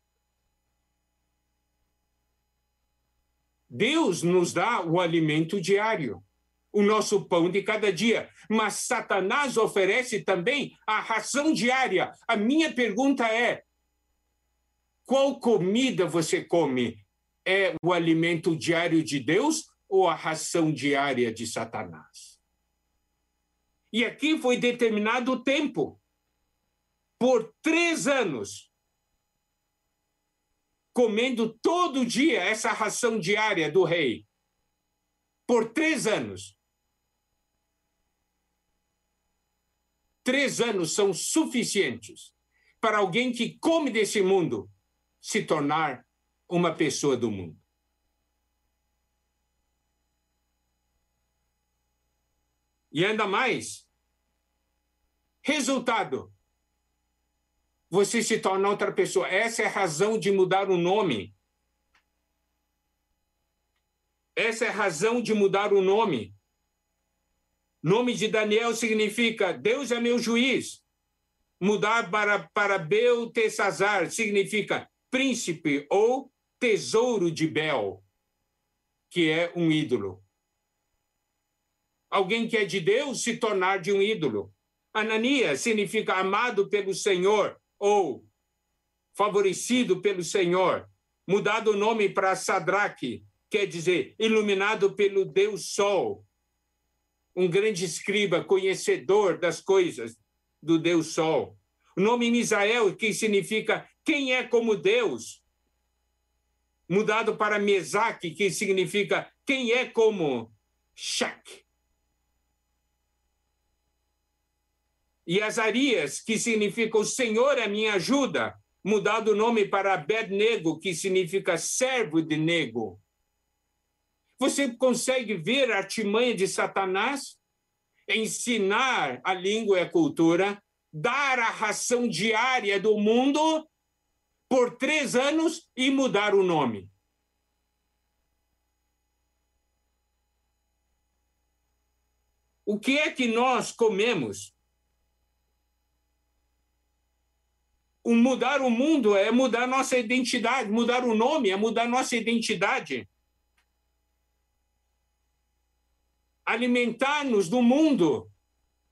Deus nos dá o alimento diário, o nosso pão de cada dia, mas Satanás oferece também a ração diária. A minha pergunta é: qual comida você come? É o alimento diário de Deus ou a ração diária de Satanás? E aqui foi determinado o tempo. Por três anos. Comendo todo dia essa ração diária do rei. Por três anos. Três anos são suficientes para alguém que come desse mundo se tornar uma pessoa do mundo. E ainda mais, resultado. Você se torna outra pessoa. Essa é a razão de mudar o nome. Essa é a razão de mudar o nome. Nome de Daniel significa Deus é meu juiz. Mudar para, para Beltesazar significa príncipe ou tesouro de Bel, que é um ídolo alguém que é de Deus se tornar de um ídolo. Ananias significa amado pelo Senhor ou favorecido pelo Senhor. Mudado o nome para Sadraque, quer dizer iluminado pelo Deus Sol. Um grande escriba, conhecedor das coisas do Deus Sol. O nome Misael, que significa quem é como Deus. Mudado para Mesaque, que significa quem é como Shak, e Azarias, que significa o Senhor é minha ajuda, mudado o nome para Abednego, que significa servo de nego. Você consegue ver a artimanha de Satanás? Ensinar a língua e a cultura, dar a ração diária do mundo por três anos e mudar o nome. O que é que nós comemos O mudar o mundo é mudar nossa identidade, mudar o nome é mudar nossa identidade. Alimentar-nos do mundo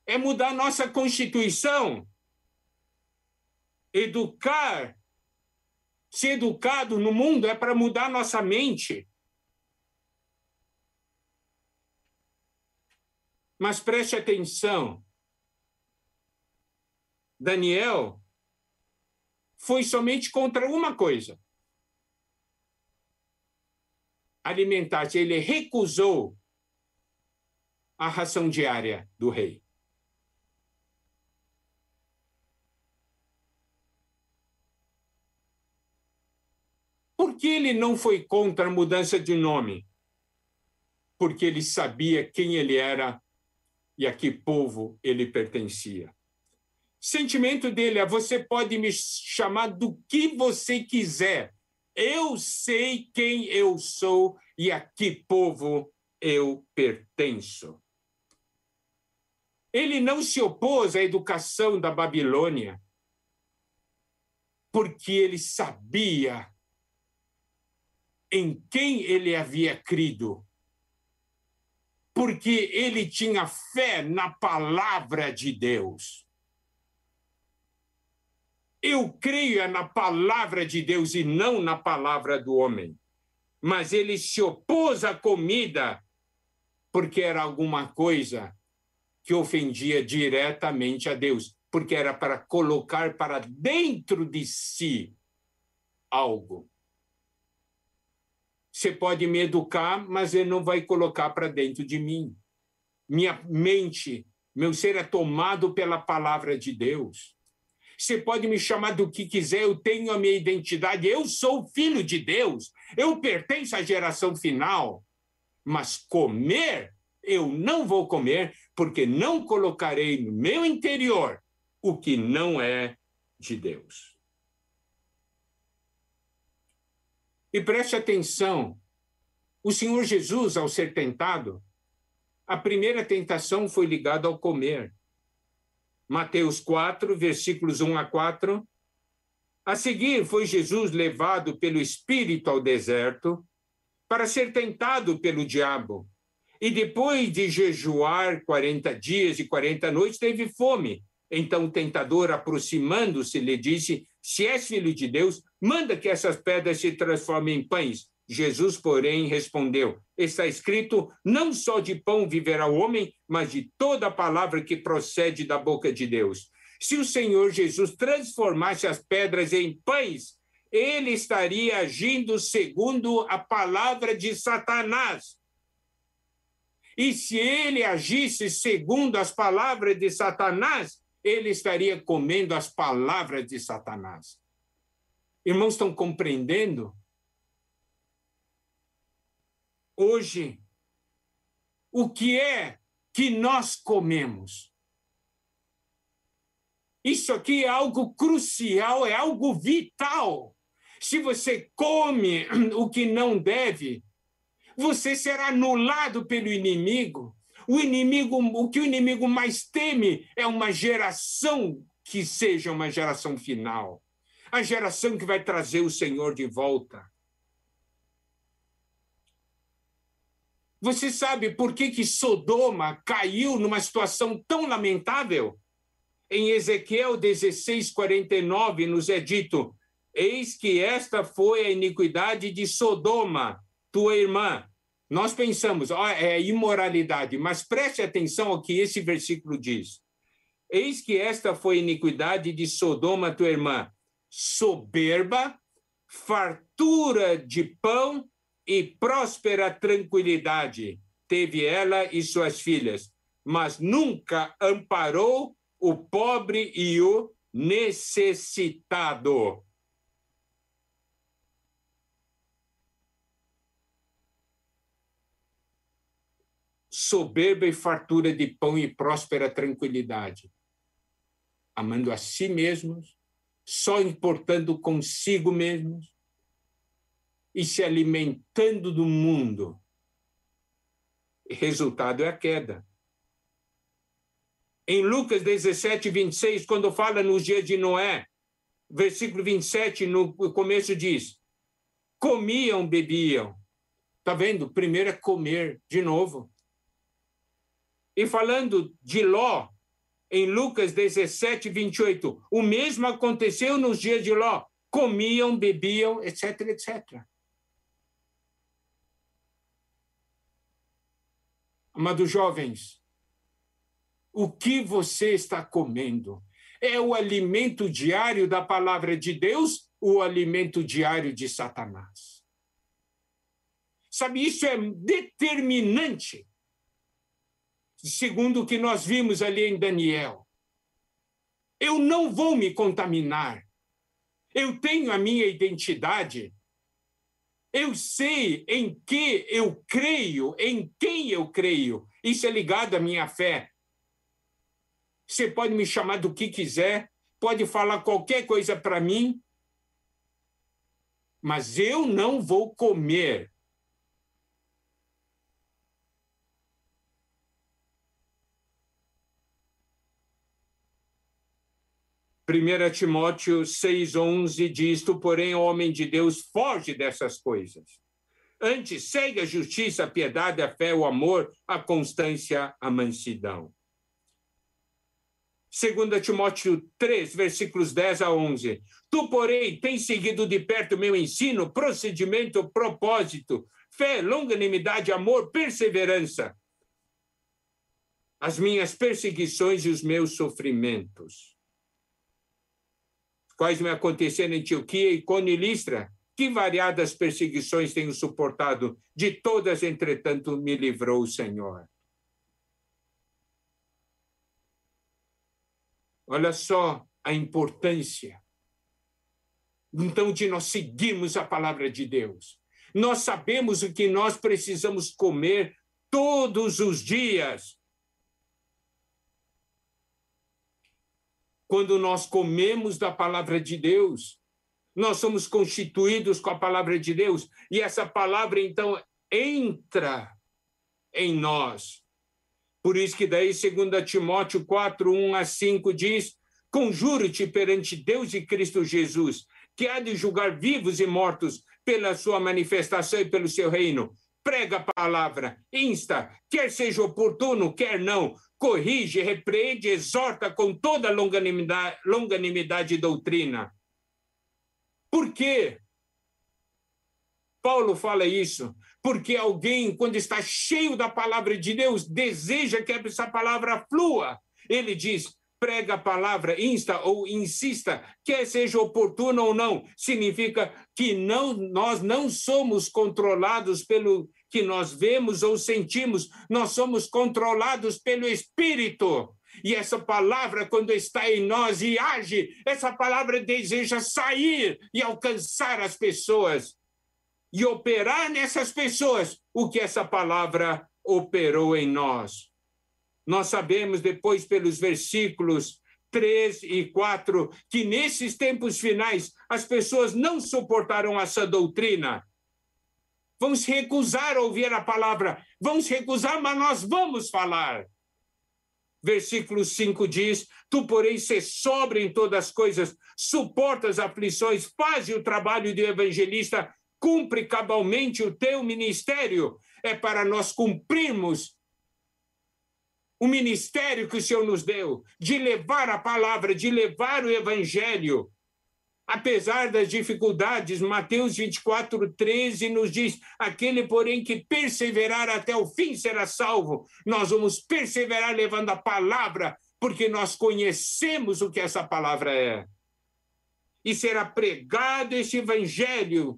é mudar nossa constituição. Educar, ser educado no mundo é para mudar nossa mente. Mas preste atenção. Daniel foi somente contra uma coisa: alimentar-se. Ele recusou a ração diária do rei. Por que ele não foi contra a mudança de nome? porque ele sabia quem ele era e a que povo ele pertencia. Sentimento dele é: você pode me chamar do que você quiser. Eu sei quem eu sou e a que povo eu pertenço. Ele não se opôs à educação da Babilônia, porque ele sabia em quem ele havia crido, porque ele tinha fé na palavra de Deus. Eu creio na palavra de Deus e não na palavra do homem. Mas ele se opôs à comida porque era alguma coisa que ofendia diretamente a Deus, porque era para colocar para dentro de si algo. Você pode me educar, mas ele não vai colocar para dentro de mim. Minha mente, meu ser é tomado pela palavra de Deus. Você pode me chamar do que quiser, eu tenho a minha identidade, eu sou filho de Deus, eu pertenço à geração final. Mas comer eu não vou comer, porque não colocarei no meu interior o que não é de Deus. E preste atenção: o Senhor Jesus, ao ser tentado, a primeira tentação foi ligada ao comer. Mateus 4, versículos 1 a 4. A seguir, foi Jesus levado pelo Espírito ao deserto para ser tentado pelo diabo. E depois de jejuar 40 dias e 40 noites, teve fome. Então o tentador, aproximando-se, lhe disse: Se és filho de Deus, manda que essas pedras se transformem em pães. Jesus, porém, respondeu: Está escrito: Não só de pão viverá o homem, mas de toda a palavra que procede da boca de Deus. Se o Senhor Jesus transformasse as pedras em pães, ele estaria agindo segundo a palavra de Satanás e se ele agisse segundo as palavras de Satanás, ele estaria comendo as palavras de Satanás. Irmãos, estão compreendendo? Hoje, o que é que nós comemos? Isso aqui é algo crucial, é algo vital. Se você come o que não deve, você será anulado pelo inimigo. O inimigo, o que o inimigo mais teme é uma geração que seja uma geração final. A geração que vai trazer o Senhor de volta. Você sabe por que, que Sodoma caiu numa situação tão lamentável? Em Ezequiel 16, 49, nos é dito: Eis que esta foi a iniquidade de Sodoma, tua irmã. Nós pensamos, ó, é imoralidade, mas preste atenção ao que esse versículo diz. Eis que esta foi a iniquidade de Sodoma, tua irmã, soberba, fartura de pão e próspera tranquilidade teve ela e suas filhas, mas nunca amparou o pobre e o necessitado. Soberba e fartura de pão e próspera tranquilidade, amando a si mesmos, só importando consigo mesmos e se alimentando do mundo. Resultado é a queda. Em Lucas 17, 26, quando fala nos dias de Noé, versículo 27, no começo diz: comiam, bebiam. Está vendo? Primeiro é comer, de novo. E falando de Ló, em Lucas 17, 28, o mesmo aconteceu nos dias de Ló. Comiam, bebiam, etc, etc. Amados jovens, o que você está comendo? É o alimento diário da palavra de Deus ou o alimento diário de Satanás? Sabe, isso é determinante segundo o que nós vimos ali em Daniel. Eu não vou me contaminar. Eu tenho a minha identidade. Eu sei em que eu creio, em quem eu creio. Isso é ligado à minha fé. Você pode me chamar do que quiser, pode falar qualquer coisa para mim, mas eu não vou comer. Primeira Timóteo 6:11 diz: "Tu, porém, homem de Deus, foge dessas coisas. Antes segue a justiça, a piedade, a fé, o amor, a constância, a mansidão." 2 Timóteo 3, versículos 10 a 11. Tu, porém, tens seguido de perto meu ensino, procedimento, propósito, fé, longanimidade, amor, perseverança, as minhas perseguições e os meus sofrimentos. Quais me aconteceram em Antioquia, e e Listra, que variadas perseguições tenho suportado, de todas, entretanto, me livrou o Senhor. Olha só a importância, então, de nós seguirmos a palavra de Deus. Nós sabemos o que nós precisamos comer todos os dias. Quando nós comemos da palavra de Deus, nós somos constituídos com a palavra de Deus, e essa palavra, então, entra em nós por isso que daí, 2 Timóteo 4, 1 a 5 diz, conjuro-te perante Deus e Cristo Jesus, que há de julgar vivos e mortos pela sua manifestação e pelo seu reino. Prega a palavra, insta, quer seja oportuno, quer não, corrige, repreende, exorta com toda longanimidade, longanimidade e doutrina. Por quê? Paulo fala isso porque alguém, quando está cheio da palavra de Deus, deseja que essa palavra flua. Ele diz: prega a palavra, insta ou insista, quer seja oportuno ou não, significa que não, nós não somos controlados pelo que nós vemos ou sentimos, nós somos controlados pelo Espírito. E essa palavra, quando está em nós e age, essa palavra deseja sair e alcançar as pessoas e operar nessas pessoas o que essa palavra operou em nós. Nós sabemos depois pelos versículos 3 e 4 que nesses tempos finais as pessoas não suportarão essa doutrina. Se recusar ouvir a palavra, se recusar, mas nós vamos falar. Versículo 5 diz: Tu, porém, se sobre em todas as coisas, suporta as aflições, faz o trabalho de evangelista, cumpre cabalmente o teu ministério. É para nós cumprirmos o ministério que o Senhor nos deu, de levar a palavra, de levar o evangelho. Apesar das dificuldades, Mateus 24, 13 nos diz: aquele, porém, que perseverar até o fim será salvo. Nós vamos perseverar levando a palavra, porque nós conhecemos o que essa palavra é. E será pregado esse evangelho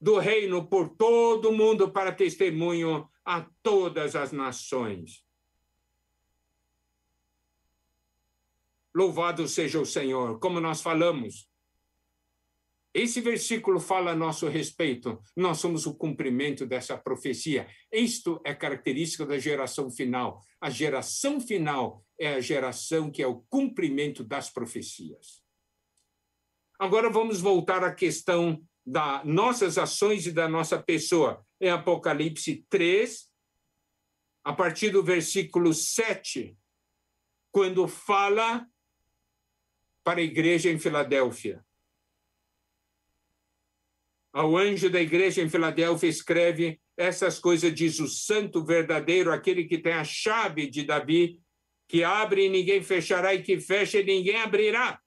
do reino por todo o mundo para testemunho a todas as nações. Louvado seja o Senhor, como nós falamos. Esse versículo fala a nosso respeito. Nós somos o cumprimento dessa profecia. Isto é característica da geração final. A geração final é a geração que é o cumprimento das profecias. Agora vamos voltar à questão das nossas ações e da nossa pessoa. Em Apocalipse 3, a partir do versículo 7, quando fala para a igreja em Filadélfia. Ao anjo da igreja em Filadélfia escreve essas coisas, diz o santo verdadeiro, aquele que tem a chave de Davi, que abre e ninguém fechará, e que fecha e ninguém abrirá.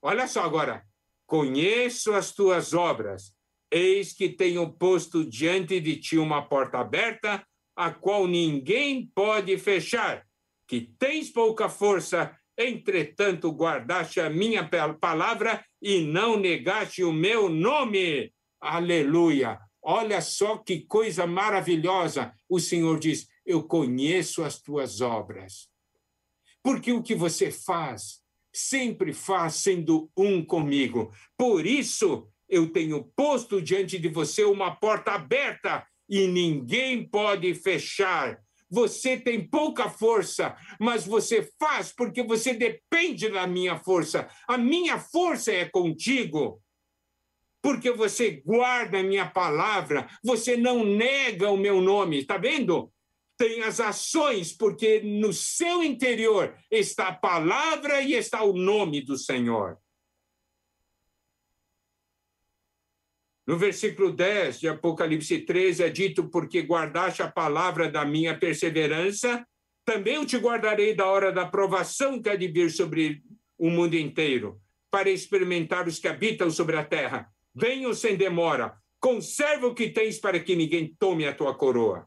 Olha só agora, Conheço as tuas obras, eis que tenho posto diante de ti uma porta aberta, a qual ninguém pode fechar, que tens pouca força, entretanto guardaste a minha palavra e não negaste o meu nome. Aleluia! Olha só que coisa maravilhosa. O Senhor diz: Eu conheço as tuas obras. Porque o que você faz sempre faz sendo um comigo. Por isso, eu tenho posto diante de você uma porta aberta e ninguém pode fechar. Você tem pouca força, mas você faz porque você depende da minha força. A minha força é contigo. Porque você guarda a minha palavra, você não nega o meu nome, está vendo? Tem as ações, porque no seu interior está a palavra e está o nome do Senhor. No versículo 10 de Apocalipse 13 é dito: Porque guardaste a palavra da minha perseverança, também eu te guardarei da hora da provação que há de vir sobre o mundo inteiro, para experimentar os que habitam sobre a terra. Venham sem demora, conserva o que tens para que ninguém tome a tua coroa.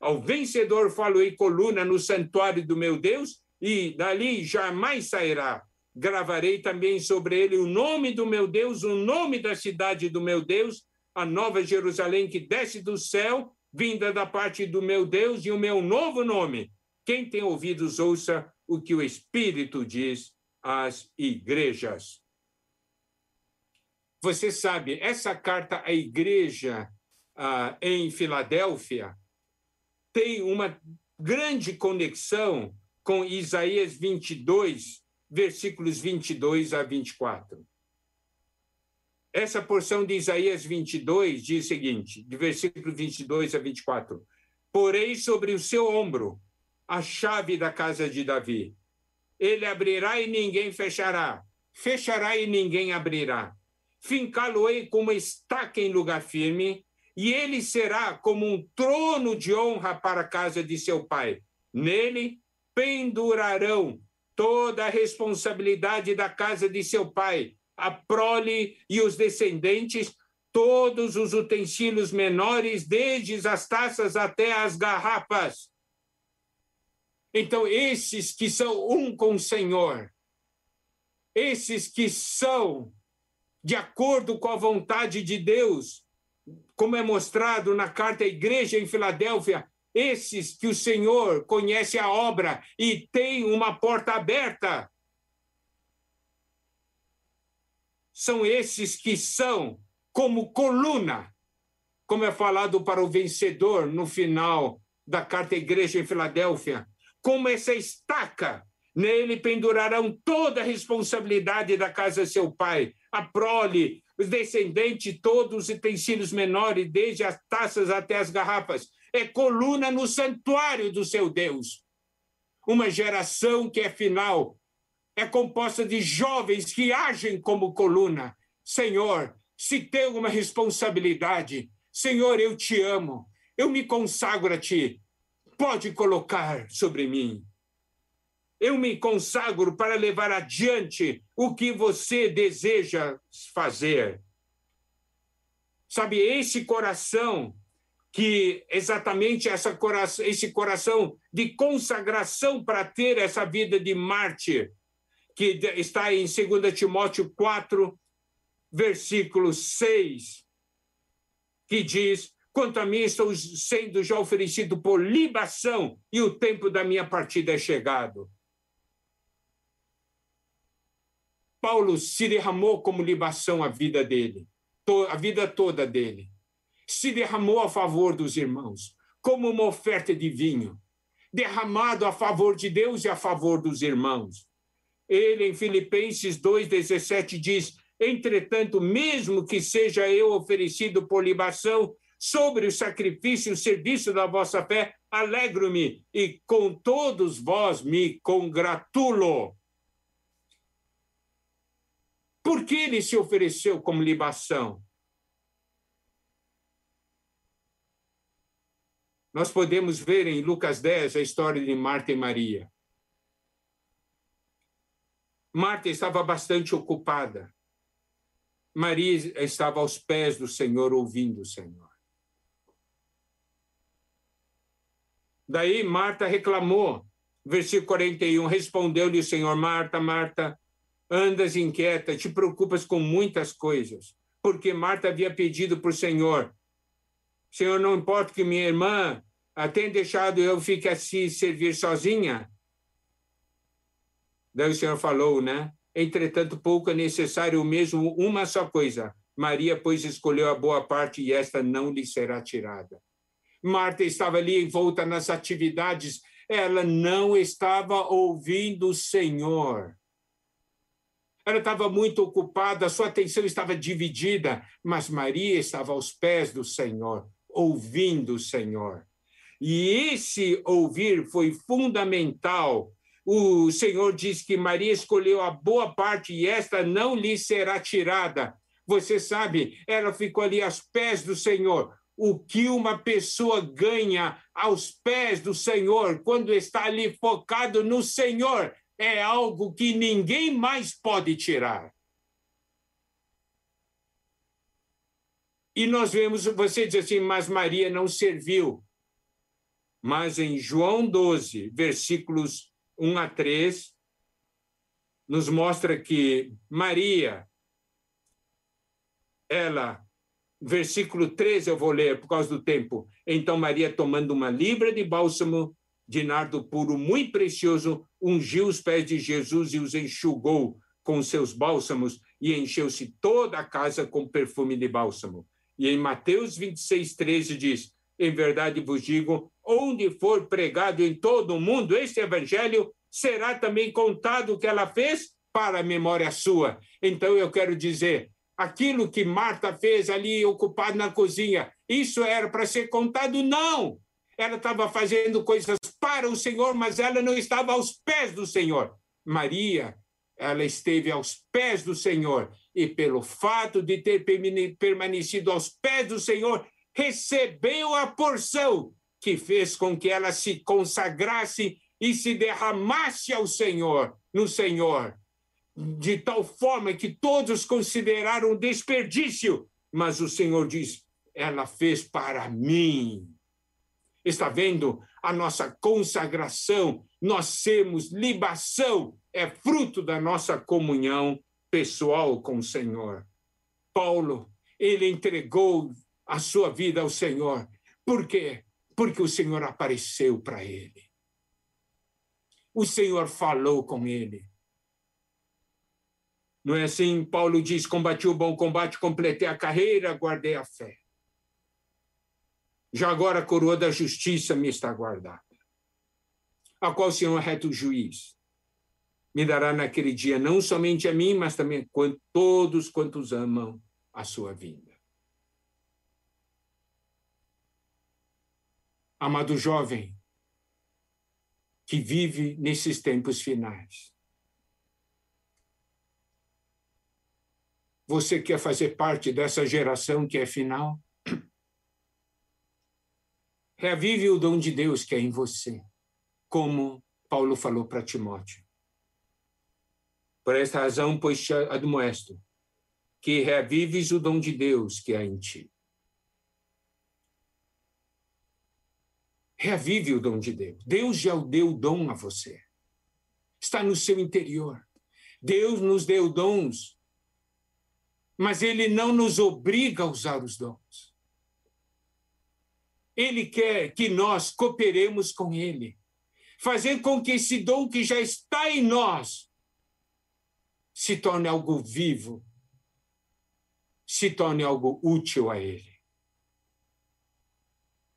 Ao vencedor faloei coluna no santuário do meu Deus, e dali jamais sairá gravarei também sobre ele o nome do meu Deus, o nome da cidade do meu Deus, a nova Jerusalém que desce do céu, vinda da parte do meu Deus, e o meu novo nome. Quem tem ouvidos, ouça o que o Espírito diz às igrejas. Você sabe, essa carta à igreja ah, em Filadélfia tem uma grande conexão com Isaías 22, versículos 22 a 24. Essa porção de Isaías 22 diz o seguinte, de versículo 22 a 24: Porei sobre o seu ombro a chave da casa de Davi. Ele abrirá e ninguém fechará, fechará e ninguém abrirá. Fincá-lo-ei como estaca em lugar firme, e ele será como um trono de honra para a casa de seu pai. Nele pendurarão toda a responsabilidade da casa de seu pai, a prole e os descendentes, todos os utensílios menores, desde as taças até as garrafas. Então, esses que são um com o Senhor, esses que são de acordo com a vontade de Deus, como é mostrado na carta à igreja em Filadélfia, esses que o Senhor conhece a obra e tem uma porta aberta. São esses que são como coluna, como é falado para o vencedor no final da carta à igreja em Filadélfia, como essa estaca. Nele pendurarão toda a responsabilidade da casa de seu pai, a prole, os descendentes, todos os utensílios menores, desde as taças até as garrafas é coluna no santuário do seu Deus. Uma geração que é final é composta de jovens que agem como coluna. Senhor, se tem alguma responsabilidade, Senhor, eu te amo, eu me consagro a ti, pode colocar sobre mim. Eu me consagro para levar adiante o que você deseja fazer. Sabe, esse coração que exatamente essa esse coração de consagração para ter essa vida de mártir, que está em 2 Timóteo 4, versículo 6, que diz: Quanto a mim, estou sendo já oferecido por libação, e o tempo da minha partida é chegado. Paulo se derramou como libação a vida dele, a vida toda dele se derramou a favor dos irmãos, como uma oferta de vinho, derramado a favor de Deus e a favor dos irmãos. Ele, em Filipenses 2,17, diz: Entretanto, mesmo que seja eu oferecido por libação sobre o sacrifício e o serviço da vossa fé, alegro-me e com todos vós me congratulo. Por que ele se ofereceu como libação? Nós podemos ver em Lucas 10 a história de Marta e Maria. Marta estava bastante ocupada. Maria estava aos pés do Senhor, ouvindo o Senhor. Daí Marta reclamou. Versículo 41, respondeu-lhe o Senhor, Marta, Marta, andas inquieta, te preocupas com muitas coisas, porque Marta havia pedido para o Senhor, Senhor, não importa que minha irmã tenha deixado eu fique assim servir sozinha. Daí o Senhor falou, né? Entretanto, pouco é necessário mesmo uma só coisa. Maria, pois, escolheu a boa parte e esta não lhe será tirada. Marta estava ali envolta nas atividades, ela não estava ouvindo o Senhor. Ela estava muito ocupada, sua atenção estava dividida, mas Maria estava aos pés do Senhor, ouvindo o Senhor. E esse ouvir foi fundamental. O Senhor diz que Maria escolheu a boa parte e esta não lhe será tirada. Você sabe, ela ficou ali aos pés do Senhor. O que uma pessoa ganha aos pés do Senhor quando está ali focado no Senhor é algo que ninguém mais pode tirar. E nós vemos, você diz assim, mas Maria não serviu. Mas em João 12, versículos 1 a 3, nos mostra que Maria, ela, versículo 13 eu vou ler por causa do tempo. Então Maria, tomando uma libra de bálsamo de nardo puro muito precioso, ungiu os pés de Jesus e os enxugou com seus bálsamos e encheu-se toda a casa com perfume de bálsamo. E em Mateus 26, 13 diz: Em verdade vos digo, onde for pregado em todo o mundo este evangelho, será também contado o que ela fez para a memória sua. Então eu quero dizer, aquilo que Marta fez ali ocupada na cozinha, isso era para ser contado? Não! Ela estava fazendo coisas para o Senhor, mas ela não estava aos pés do Senhor. Maria, ela esteve aos pés do Senhor e pelo fato de ter permanecido aos pés do Senhor, recebeu a porção que fez com que ela se consagrasse e se derramasse ao Senhor, no Senhor, de tal forma que todos consideraram desperdício, mas o Senhor diz: ela fez para mim Está vendo a nossa consagração? Nós sermos libação é fruto da nossa comunhão pessoal com o Senhor. Paulo, ele entregou a sua vida ao Senhor. Por quê? Porque o Senhor apareceu para ele. O Senhor falou com ele. Não é assim? Paulo diz: combati o bom combate, completei a carreira, guardei a fé. Já agora a coroa da justiça me está guardada, a qual o Senhor reto juiz me dará naquele dia, não somente a mim, mas também a todos quantos amam a sua vinda. Amado jovem, que vive nesses tempos finais. Você quer fazer parte dessa geração que é final? Reavive o dom de Deus que é em você, como Paulo falou para Timóteo. Por esta razão, pois te admoesto, que reavives o dom de Deus que há em ti. Reavive o dom de Deus. Deus já deu o dom a você. Está no seu interior. Deus nos deu dons, mas Ele não nos obriga a usar os dons. Ele quer que nós cooperemos com Ele, fazer com que esse dom que já está em nós se torne algo vivo, se torne algo útil a Ele.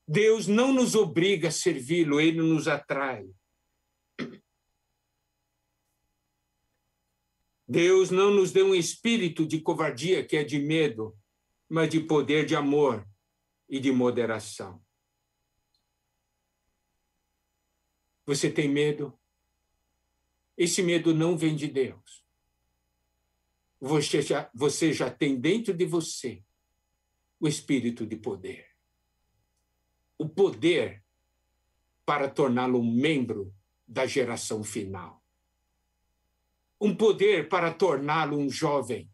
Deus não nos obriga a servi-lo, Ele nos atrai. Deus não nos deu um espírito de covardia, que é de medo, mas de poder, de amor e de moderação. Você tem medo? Esse medo não vem de Deus. Você já, você já tem dentro de você o espírito de poder. O poder para torná-lo um membro da geração final. Um poder para torná-lo um jovem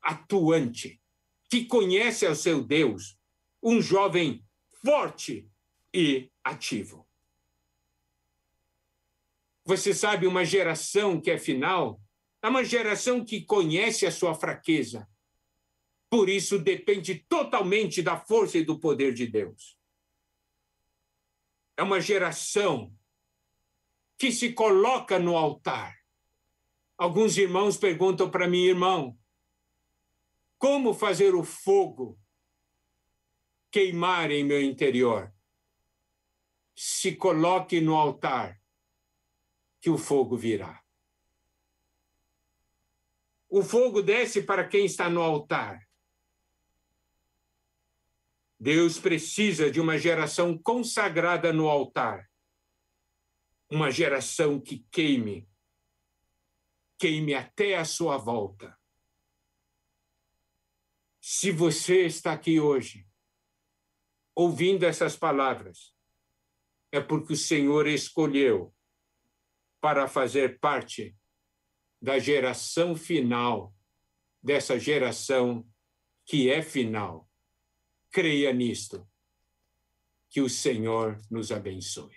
atuante, que conhece o seu Deus, um jovem forte e ativo. Você sabe, uma geração que é final é uma geração que conhece a sua fraqueza. Por isso, depende totalmente da força e do poder de Deus. É uma geração que se coloca no altar. Alguns irmãos perguntam para mim, irmão, Como fazer o fogo queimar em meu interior? Se coloque no altar, que o fogo virá. O fogo desce para quem está no altar. Deus precisa de uma geração consagrada no altar. Uma geração que queime, queime até a sua volta. Se você está aqui hoje, ouvindo essas palavras, é porque o Senhor escolheu para fazer parte da geração final, dessa geração que é final. Creia nisto. Que o Senhor nos abençoe.